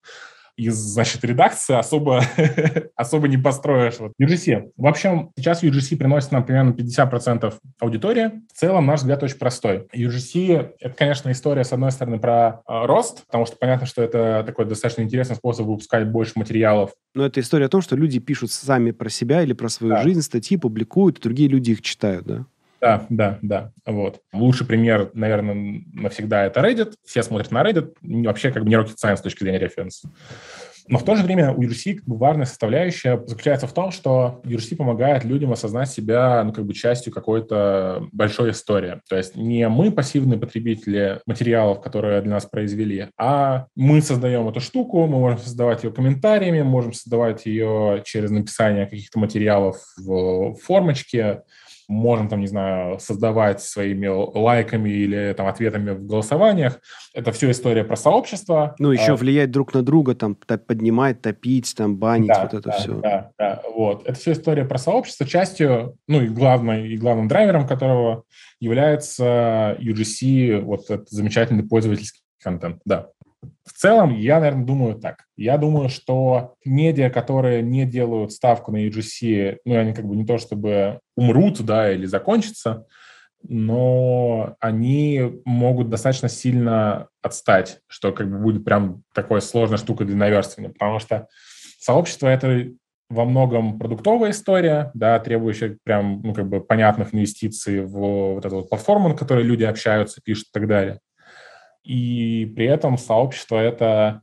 из, значит, редакции особо, особо не построишь. Вот. UGC. В общем, сейчас UGC приносит нам примерно 50% аудитории. В целом, наш взгляд очень простой. UGC — это, конечно, история, с одной стороны, про э, рост, потому что понятно, что это такой достаточно интересный способ выпускать больше материалов. Но это история о том, что люди пишут сами про себя или про свою да. жизнь, статьи публикуют, и другие люди их читают, да? Да, да, да. Вот. Лучший пример, наверное, навсегда это Reddit. Все смотрят на Reddit. Вообще, как бы не rocket science с точки зрения референса. Но в то же время у URC как бы важная составляющая заключается в том, что URC помогает людям осознать себя ну, как бы частью какой-то большой истории. То есть не мы пассивные потребители материалов, которые для нас произвели, а мы создаем эту штуку, мы можем создавать ее комментариями, можем создавать ее через написание каких-то материалов в формочке, можем, там, не знаю, создавать своими лайками или там ответами в голосованиях. Это все история про сообщество. Ну, еще а, влиять друг на друга, там, поднимать, топить, там, банить, да, вот это да, все. Да, да, вот. Это все история про сообщество. Частью, ну, и, главной, и главным драйвером которого является UGC, вот этот замечательный пользовательский контент, да. В целом, я, наверное, думаю так. Я думаю, что медиа, которые не делают ставку на UGC, ну, они как бы не то чтобы умрут, да, или закончатся, но они могут достаточно сильно отстать, что как бы будет прям такой сложной штукой для наверстывания, потому что сообщество — это во многом продуктовая история, да, требующая прям, ну, как бы понятных инвестиций в вот эту вот платформу, на которой люди общаются, пишут и так далее и при этом сообщество — это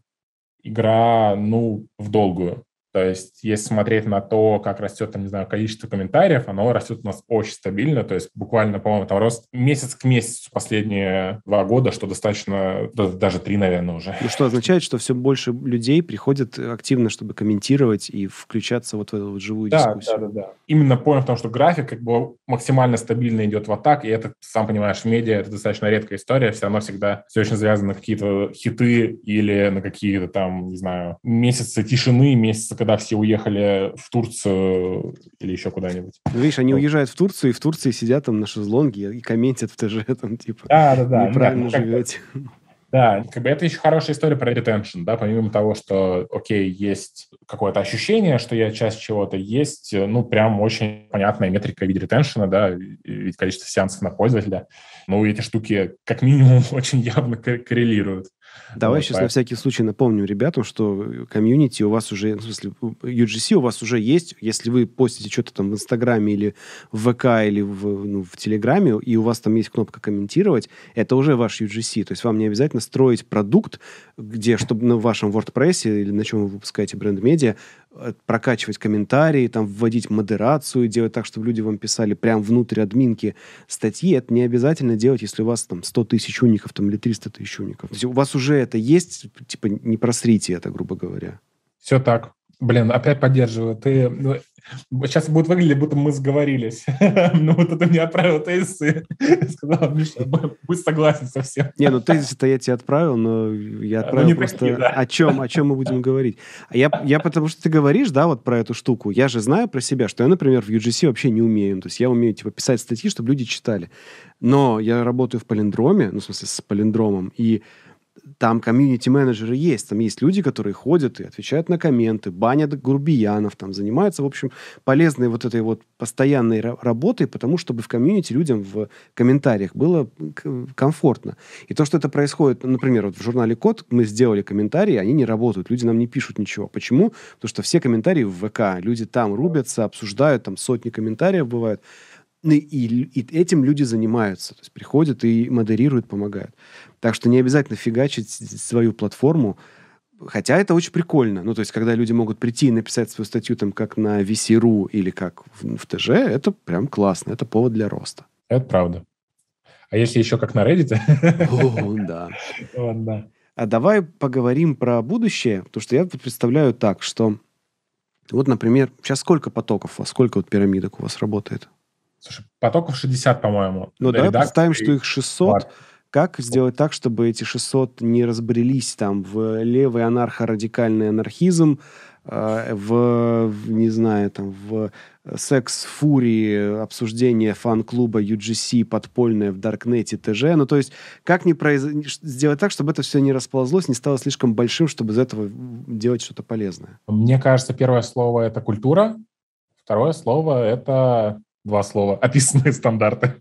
игра, ну, в долгую. То есть, если смотреть на то, как растет, там, не знаю, количество комментариев, оно растет у нас очень стабильно. То есть, буквально, по-моему, там рост месяц к месяцу последние два года, что достаточно, даже три, наверное, уже. Ну, что означает, что все больше людей приходят активно, чтобы комментировать и включаться вот в эту вот живую да, дискуссию. Да, да, да. Именно понял в том, что график как бы максимально стабильно идет в атак, и это, сам понимаешь, медиа это достаточно редкая история, все равно всегда все очень завязано на какие-то хиты или на какие-то там, не знаю, месяцы тишины, месяцы, когда все уехали в Турцию или еще куда-нибудь. Ну, видишь, они вот. уезжают в Турцию, и в Турции сидят там на шезлонге и комментят в ТЖ, там, типа, да, да, да. неправильно ну, живете. Да, как бы это еще хорошая история про retention, да, помимо того, что, окей, есть какое-то ощущение, что я часть чего-то, есть, ну, прям очень понятная метрика в виде ретеншена, да, ведь количество сеансов на пользователя, ну, эти штуки как минимум очень явно коррелируют. Давай вот, сейчас поэтому. на всякий случай напомним ребятам, что комьюнити у вас уже, в смысле, UGC у вас уже есть. Если вы постите что-то там в Инстаграме или в ВК или в, ну, в Телеграме, и у вас там есть кнопка комментировать, это уже ваш UGC. То есть вам не обязательно строить продукт, где, чтобы на вашем WordPress или на чем вы выпускаете бренд-медиа, Э, прокачивать комментарии, там, вводить модерацию, делать так, чтобы люди вам писали прямо внутрь админки статьи. Это не обязательно делать, если у вас там 100 тысяч уников там, или 300 тысяч уников. То есть у вас уже это есть, типа не просрите это, грубо говоря. Все так. Блин, опять поддерживаю. Ты, ну, Сейчас будет выглядеть, будто мы сговорились. Ну, вот это мне отправил тезисы. Сказал, Миша, будь согласен со всем. Не, ну тезисы-то я тебе отправил, но я ну, отправил просто о чем, о чем мы будем говорить. А я, я потому что ты говоришь, да, вот про эту штуку. Я же знаю про себя, что я, например, в UGC вообще не умею. То есть я умею, типа, писать статьи, чтобы люди читали. Но я работаю в полиндроме, ну, в смысле, с полиндромом, и там комьюнити-менеджеры есть, там есть люди, которые ходят и отвечают на комменты, банят грубиянов, там занимаются, в общем, полезной вот этой вот постоянной работой, потому чтобы в комьюнити людям в комментариях было комфортно. И то, что это происходит, например, вот в журнале Код мы сделали комментарии, они не работают, люди нам не пишут ничего. Почему? Потому что все комментарии в ВК, люди там рубятся, обсуждают, там сотни комментариев бывают. И, и этим люди занимаются. То есть приходят и модерируют, помогают. Так что не обязательно фигачить свою платформу. Хотя это очень прикольно. Ну, то есть, когда люди могут прийти и написать свою статью там как на VC.ru или как в, в ТЖ, это прям классно. Это повод для роста. Это правда. А если еще как на Reddit? О, да. Вот, да. А давай поговорим про будущее, потому что я представляю так, что вот, например, сейчас сколько потоков у вас, сколько вот пирамидок у вас работает? Слушай, потоков 60, по-моему. Ну, давай представим, что их 600. Как сделать так, чтобы эти 600 не разбрелись там в левый анархо-радикальный анархизм, э, в, не знаю, там, в секс-фурии обсуждение фан-клуба UGC подпольное в Даркнете ТЖ. Ну, то есть, как не произ... сделать так, чтобы это все не расползлось, не стало слишком большим, чтобы из этого делать что-то полезное? Мне кажется, первое слово — это культура, второе слово — это два слова, описанные стандарты.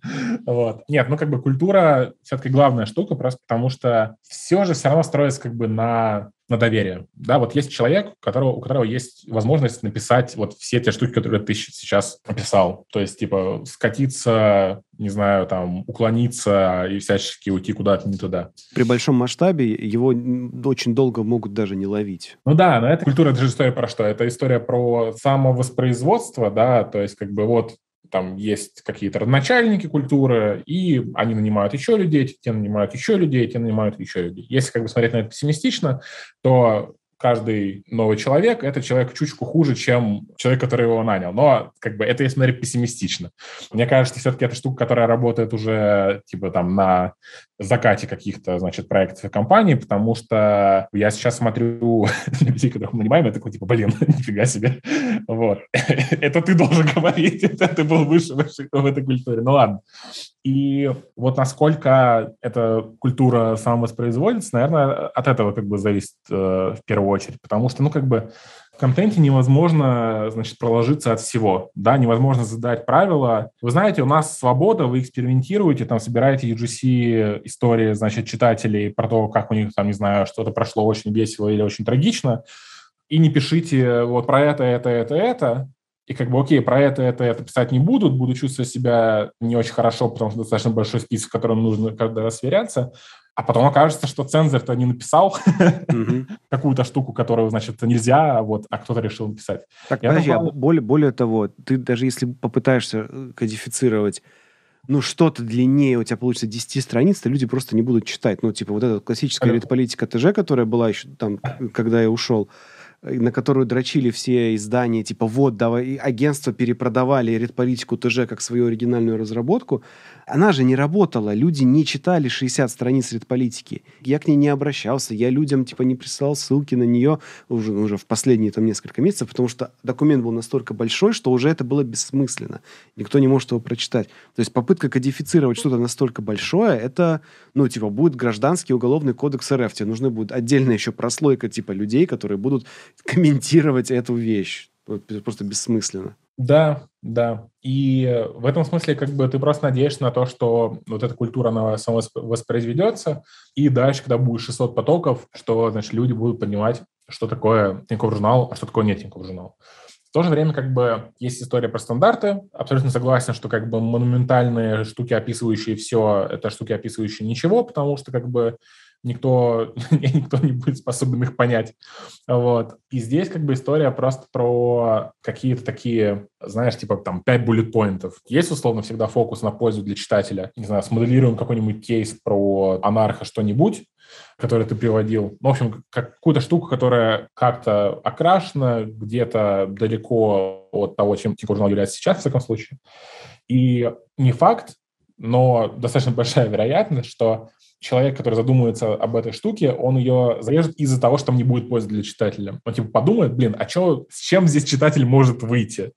вот. Нет, ну как бы культура все-таки главная штука, просто потому что все же все равно строится как бы на, на доверие. Да, вот есть человек, у которого, у которого есть возможность написать вот все те штуки, которые ты сейчас описал. То есть, типа, скатиться, не знаю, там, уклониться и всячески уйти куда-то не туда. При большом масштабе его очень долго могут даже не ловить. Ну да, но это культура, это же история про что? Это история про самовоспроизводство, да, то есть как бы вот там есть какие-то родоначальники культуры, и они нанимают еще людей, те нанимают еще людей, те нанимают еще людей. Если как бы смотреть на это пессимистично, то каждый новый человек — это человек чучку хуже, чем человек, который его нанял. Но как бы это, если смотреть пессимистично. Мне кажется, все-таки это штука, которая работает уже типа там на закате каких-то, значит, проектов и компаний, потому что я сейчас смотрю на людей, которых мы нанимаем, я такой, типа, блин, нифига себе. Вот. это ты должен говорить, это ты был выше, выше в этой культуре. Ну ладно. И вот насколько эта культура самовоспроизводится, наверное, от этого как бы зависит э, в первую очередь, потому что, ну, как бы в контенте невозможно, значит, проложиться от всего, да, невозможно задать правила. Вы знаете, у нас свобода, вы экспериментируете, там, собираете UGC истории, значит, читателей про то, как у них, там, не знаю, что-то прошло очень весело или очень трагично, и не пишите вот про это, это, это, это, и как бы, окей, про это, это, это писать не будут, буду чувствовать себя не очень хорошо, потому что достаточно большой список, с которым нужно каждый раз сверяться. А потом окажется, что цензор-то не написал какую-то штуку, которую, значит, нельзя, а вот, а кто-то решил написать. Так, подожди, а более, более того, ты даже если попытаешься э, кодифицировать ну, что-то длиннее у тебя получится 10 страниц, то люди просто не будут читать. Ну, типа, вот эта классическая политика ТЖ, которая была еще там, когда я ушел, на которую дрочили все издания, типа вот, давай, агентства перепродавали редполитику ТЖ как свою оригинальную разработку, она же не работала. Люди не читали 60 страниц редполитики. Я к ней не обращался, я людям типа не присылал ссылки на нее уже, уже в последние там несколько месяцев, потому что документ был настолько большой, что уже это было бессмысленно. Никто не может его прочитать. То есть попытка кодифицировать что-то настолько большое, это, ну, типа, будет гражданский уголовный кодекс РФ. Тебе нужна будет отдельная еще прослойка типа людей, которые будут комментировать эту вещь. Просто бессмысленно. Да, да. И в этом смысле как бы ты просто надеешься на то, что вот эта культура, она воспроизведется, и дальше, когда будет 600 потоков, что, значит, люди будут понимать, что такое Тинькофф журнал, а что такое не Тинькофф журнал. В то же время как бы есть история про стандарты. Абсолютно согласен, что как бы монументальные штуки, описывающие все, это штуки, описывающие ничего, потому что как бы никто, никто не будет способен их понять. Вот. И здесь как бы история просто про какие-то такие, знаешь, типа там 5 буллет-поинтов. Есть, условно, всегда фокус на пользу для читателя. Не знаю, смоделируем какой-нибудь кейс про анарха что-нибудь, который ты приводил. Ну, в общем, какую-то штуку, которая как-то окрашена, где-то далеко от того, чем Тинькофф журнал является сейчас, в всяком случае. И не факт, но достаточно большая вероятность, что человек, который задумывается об этой штуке, он ее зарежет из-за того, что там не будет пользы для читателя. Он типа подумает, блин, а чё, с чем здесь читатель может выйти?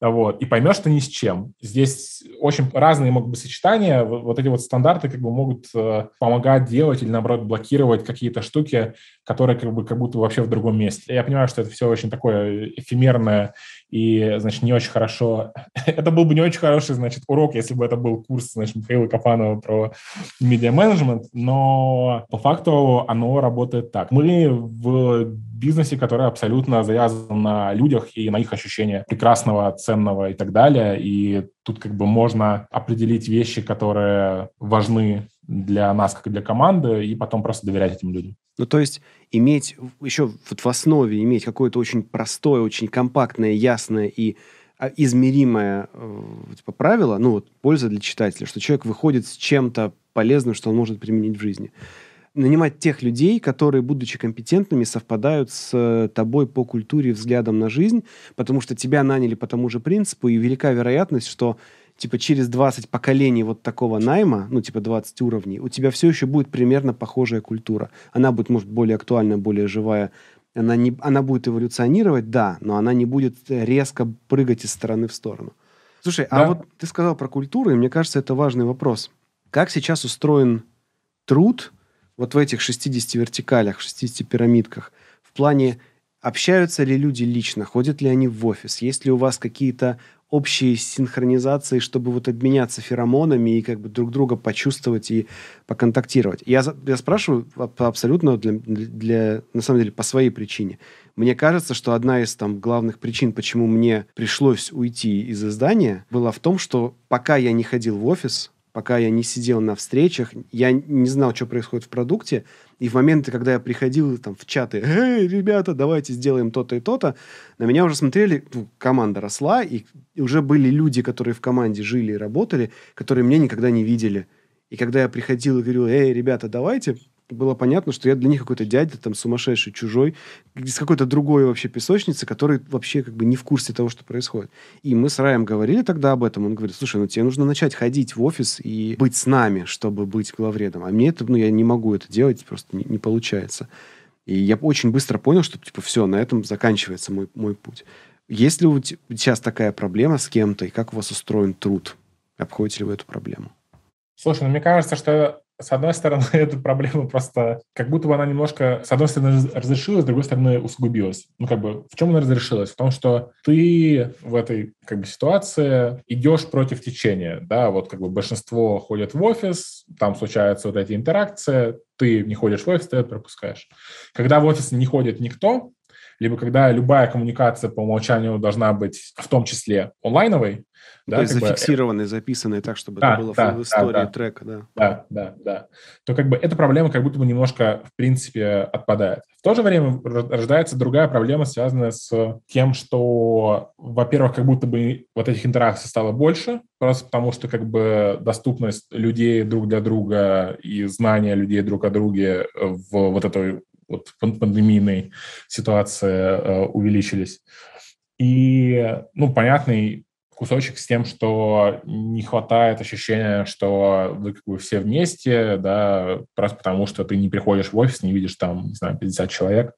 вот, и поймешь, что ни с чем. Здесь очень разные могут быть сочетания. Вот, эти вот стандарты как бы могут э, помогать делать или, наоборот, блокировать какие-то штуки, которые как бы как будто вообще в другом месте. Я понимаю, что это все очень такое эфемерное и, значит, не очень хорошо. это был бы не очень хороший, значит, урок, если бы это был курс, значит, Михаила Капанова про медиа-менеджмент, но по факту оно работает так. Мы в бизнесе, который абсолютно завязан на людях и на их ощущения прекрасного, ценного и так далее. И тут как бы можно определить вещи, которые важны для нас, как и для команды, и потом просто доверять этим людям. Ну, то есть иметь еще вот в основе, иметь какое-то очень простое, очень компактное, ясное и а, измеримое э, типа, правило, ну, вот, польза для читателя, что человек выходит с чем-то полезным, что он может применить в жизни. Нанимать тех людей, которые, будучи компетентными, совпадают с э, тобой по культуре, взглядом на жизнь, потому что тебя наняли по тому же принципу, и велика вероятность, что типа через 20 поколений вот такого найма, ну типа 20 уровней, у тебя все еще будет примерно похожая культура. Она будет, может, более актуальная, более живая. Она, не, она будет эволюционировать, да, но она не будет резко прыгать из стороны в сторону. Слушай, а да. а вот ты сказал про культуру, и мне кажется, это важный вопрос. Как сейчас устроен труд – вот в этих 60 вертикалях, 60 пирамидках, в плане общаются ли люди лично, ходят ли они в офис, есть ли у вас какие-то общие синхронизации, чтобы вот обменяться феромонами и как бы друг друга почувствовать и поконтактировать. Я, я спрашиваю абсолютно для, для, на самом деле, по своей причине. Мне кажется, что одна из там главных причин, почему мне пришлось уйти из издания, была в том, что пока я не ходил в офис, пока я не сидел на встречах, я не знал, что происходит в продукте, и в моменты, когда я приходил там в чаты, «Эй, ребята, давайте сделаем то-то и то-то», на меня уже смотрели, ну, команда росла, и уже были люди, которые в команде жили и работали, которые меня никогда не видели. И когда я приходил и говорил, «Эй, ребята, давайте», было понятно, что я для них какой-то дядя, там, сумасшедший, чужой, из какой-то другой вообще песочницы, который вообще как бы не в курсе того, что происходит. И мы с Раем говорили тогда об этом. Он говорит, слушай, ну тебе нужно начать ходить в офис и быть с нами, чтобы быть главредом. А мне это, ну, я не могу это делать, просто не, не получается. И я очень быстро понял, что, типа, все, на этом заканчивается мой, мой путь. Есть ли у тебя сейчас такая проблема с кем-то, и как у вас устроен труд? Обходите ли вы эту проблему? Слушай, ну мне кажется, что с одной стороны, эта проблема просто как будто бы она немножко, с одной стороны, разрешилась, с другой стороны, усугубилась. Ну, как бы, в чем она разрешилась? В том, что ты в этой как бы ситуации идешь против течения, да, вот как бы большинство ходят в офис, там случаются вот эти интеракции, ты не ходишь в офис, ты это пропускаешь. Когда в офис не ходит никто, либо когда любая коммуникация по умолчанию должна быть в том числе онлайновой, да, то есть зафиксированные, записанные так, чтобы да, это было да, в истории да, да. трека, да. Да, да, да. То как бы эта проблема как будто бы немножко, в принципе, отпадает. В то же время рождается другая проблема, связанная с тем, что, во-первых, как будто бы вот этих интеракций стало больше, просто потому что как бы доступность людей друг для друга и знания людей друг о друге в вот этой вот пандемийной ситуации э, увеличились. И, ну, понятный кусочек с тем, что не хватает ощущения, что вы как бы все вместе, да, просто потому что ты не приходишь в офис, не видишь там, не знаю, 50 человек.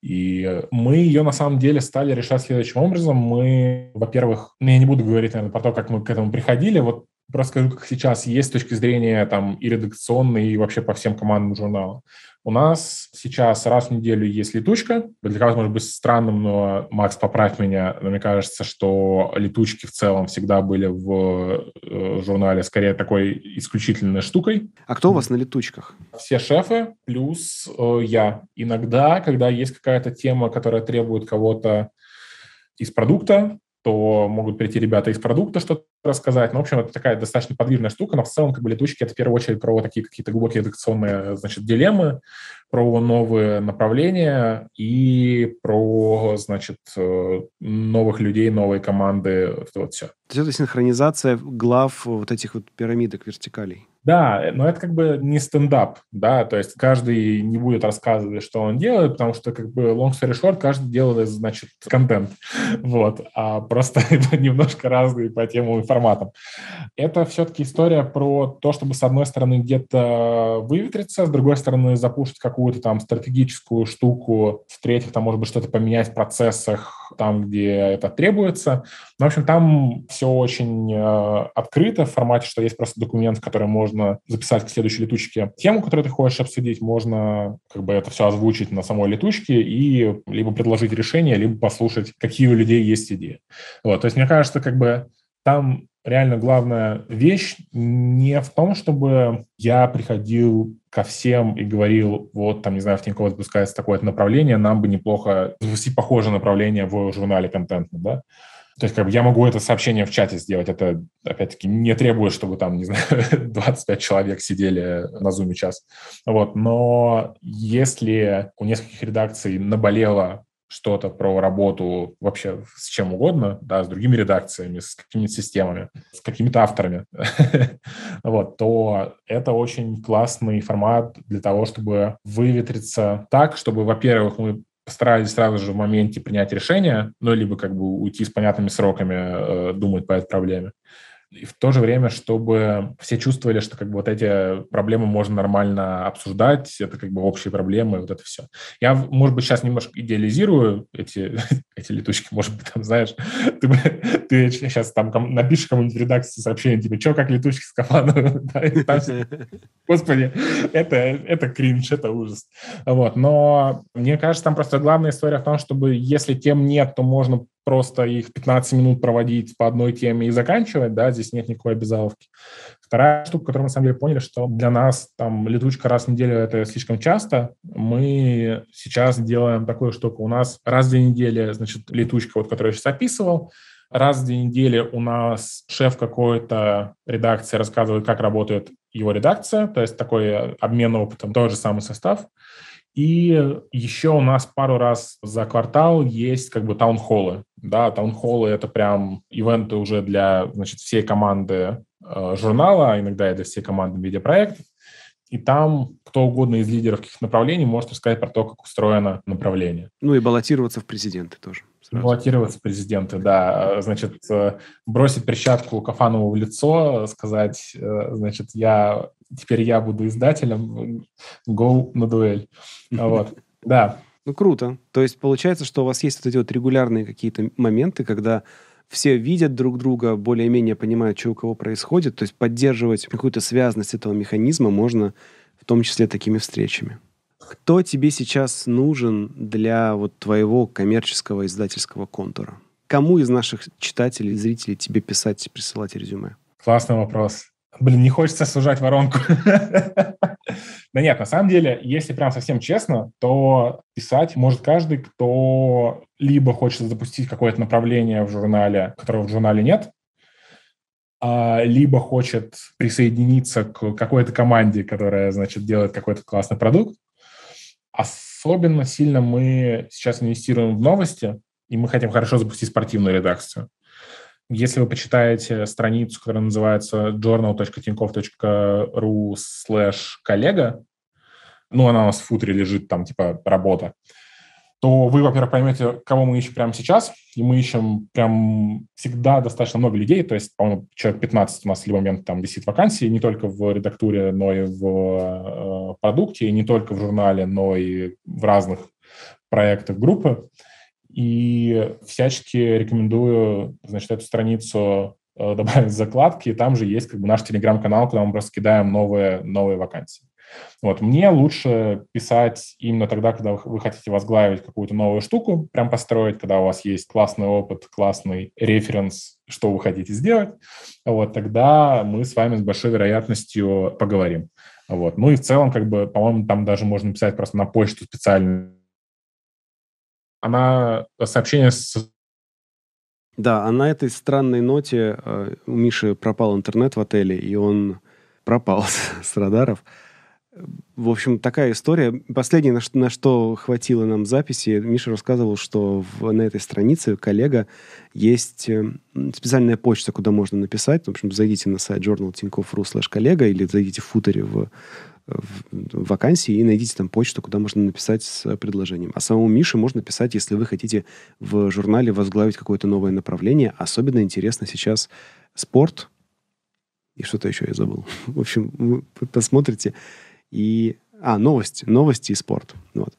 И мы ее на самом деле стали решать следующим образом. Мы, во-первых, ну, я не буду говорить, наверное, про то, как мы к этому приходили. Вот просто скажу, как сейчас есть с точки зрения там и редакционной, и вообще по всем командам журнала. У нас сейчас раз в неделю есть летучка. Для кого-то может быть странным, но, Макс, поправь меня, но мне кажется, что летучки в целом всегда были в э, журнале скорее такой исключительной штукой. А кто у вас на летучках? Все шефы плюс э, я. Иногда, когда есть какая-то тема, которая требует кого-то из продукта, то могут прийти ребята из продукта что-то рассказать. Ну, в общем, это такая достаточно подвижная штука, но в целом как бы летучки — это в первую очередь про такие какие-то глубокие редакционные, значит, дилеммы, про новые направления и про, значит, э, новых людей, новые команды, это вот все. То есть это синхронизация глав вот этих вот пирамидок вертикалей. Да, но это как бы не стендап, да, то есть каждый не будет рассказывать, что он делает, потому что как бы long story short, каждый делает, значит, контент, вот, а просто это немножко разные по темам и форматам. Это все-таки история про то, чтобы с одной стороны где-то выветриться, с другой стороны запушить какую-то там стратегическую штуку, в-третьих, там, может быть, что-то поменять в процессах, там, где это требуется. Ну, в общем, там все очень э, открыто в формате, что есть просто документ, который можно записать к следующей летучке тему, которую ты хочешь обсудить, можно как бы это все озвучить на самой летучке и либо предложить решение, либо послушать, какие у людей есть идеи. Вот, то есть мне кажется, как бы там реально главная вещь не в том, чтобы я приходил ко всем и говорил, вот там, не знаю, в Тинькофф запускается такое направление, нам бы неплохо запустить похожее направление в журнале контентном, да. То есть как бы я могу это сообщение в чате сделать. Это, опять-таки, не требует, чтобы там, не знаю, 25 человек сидели на зуме час. Вот. Но если у нескольких редакций наболело что-то про работу вообще с чем угодно, да, с другими редакциями, с какими-то системами, с какими-то авторами, вот, то это очень классный формат для того, чтобы выветриться так, чтобы, во-первых, мы постарались сразу же в моменте принять решение, ну, либо как бы уйти с понятными сроками, э, думать по этой проблеме. И в то же время, чтобы все чувствовали, что как бы вот эти проблемы можно нормально обсуждать, это как бы общие проблемы, вот это все. Я, может быть, сейчас немножко идеализирую эти, эти летучки, может быть, там, знаешь, ты, ты сейчас там напишешь кому-нибудь в редакции сообщение, типа, что, как летучки с? Господи, это, это кринж, это ужас. Вот. Но мне кажется, там просто главная история в том, чтобы если тем нет, то можно просто их 15 минут проводить по одной теме и заканчивать, да, здесь нет никакой обязаловки. Вторая штука, которую мы на самом деле поняли, что для нас там летучка раз в неделю это слишком часто. Мы сейчас делаем такую штуку. У нас раз в две недели, значит, летучка, вот, которую я сейчас описывал, раз в две недели у нас шеф какой-то редакции рассказывает, как работает его редакция, то есть такой обмен опытом, тот же самый состав. И еще у нас пару раз за квартал есть как бы таунхоллы. Да, таунхоллы — это прям ивенты уже для, значит, всей команды э, журнала, а иногда и для всей команды медиапроектов. И там кто угодно из лидеров каких направлений может рассказать про то, как устроено направление. Ну и баллотироваться в президенты тоже. Сразу. Баллотироваться в президенты, да. Значит, э, бросить перчатку Кафанову в лицо, сказать, э, значит, я теперь я буду издателем, go на дуэль. Вот, да. Ну, круто. То есть получается, что у вас есть вот эти вот регулярные какие-то моменты, когда все видят друг друга, более-менее понимают, что у кого происходит. То есть поддерживать какую-то связность этого механизма можно в том числе такими встречами. Кто тебе сейчас нужен для вот твоего коммерческого издательского контура? Кому из наших читателей, зрителей тебе писать, присылать резюме? Классный вопрос. Блин, не хочется сужать воронку. Да нет, на самом деле, если прям совсем честно, то писать может каждый, кто либо хочет запустить какое-то направление в журнале, которого в журнале нет, а, либо хочет присоединиться к какой-то команде, которая, значит, делает какой-то классный продукт. Особенно сильно мы сейчас инвестируем в новости, и мы хотим хорошо запустить спортивную редакцию. Если вы почитаете страницу, которая называется journal.tinkoff.ru slash коллега, ну, она у нас в футере лежит, там, типа, работа, то вы, во-первых, поймете, кого мы ищем прямо сейчас, и мы ищем прям всегда достаточно много людей, то есть, по-моему, человек 15 у нас в любой момент там висит вакансии, не только в редактуре, но и в э, продукте, и не только в журнале, но и в разных проектах группы. И всячески рекомендую, значит, эту страницу э, добавить в закладки, и там же есть как бы наш телеграм-канал, куда мы просто кидаем новые, новые вакансии. Вот. Мне лучше писать именно тогда, когда вы хотите возглавить какую-то новую штуку, прям построить, когда у вас есть классный опыт, классный референс, что вы хотите сделать. Вот тогда мы с вами с большой вероятностью поговорим. Вот. Ну и в целом, как бы, по-моему, там даже можно писать просто на почту специально она сообщение с Да, а на этой странной ноте э, у Миши пропал интернет в отеле, и он пропал с, радаров. В общем, такая история. Последнее, на что, на что хватило нам записи, Миша рассказывал, что в, на этой странице коллега есть э, специальная почта, куда можно написать. В общем, зайдите на сайт journal Тинькофф.ру слэш коллега или зайдите в футере в вакансии и найдите там почту, куда можно написать с предложением. А самому Мише можно писать, если вы хотите в журнале возглавить какое-то новое направление. Особенно интересно сейчас спорт. И что-то еще я забыл. В общем, вы посмотрите и... А, новости. Новости и спорт. Вот.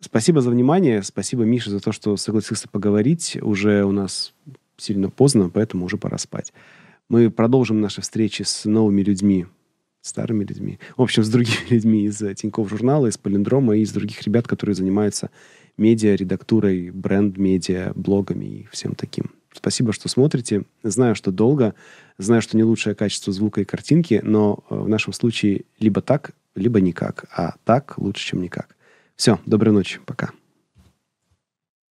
Спасибо за внимание. Спасибо, Миша, за то, что согласился поговорить. Уже у нас сильно поздно, поэтому уже пора спать. Мы продолжим наши встречи с новыми людьми, старыми людьми. В общем, с другими людьми из Тинькофф журнала, из Полиндрома и из других ребят, которые занимаются медиа, редактурой, бренд-медиа, блогами и всем таким. Спасибо, что смотрите. Знаю, что долго, знаю, что не лучшее качество звука и картинки, но э, в нашем случае либо так, либо никак. А так лучше, чем никак. Все, доброй ночи, пока.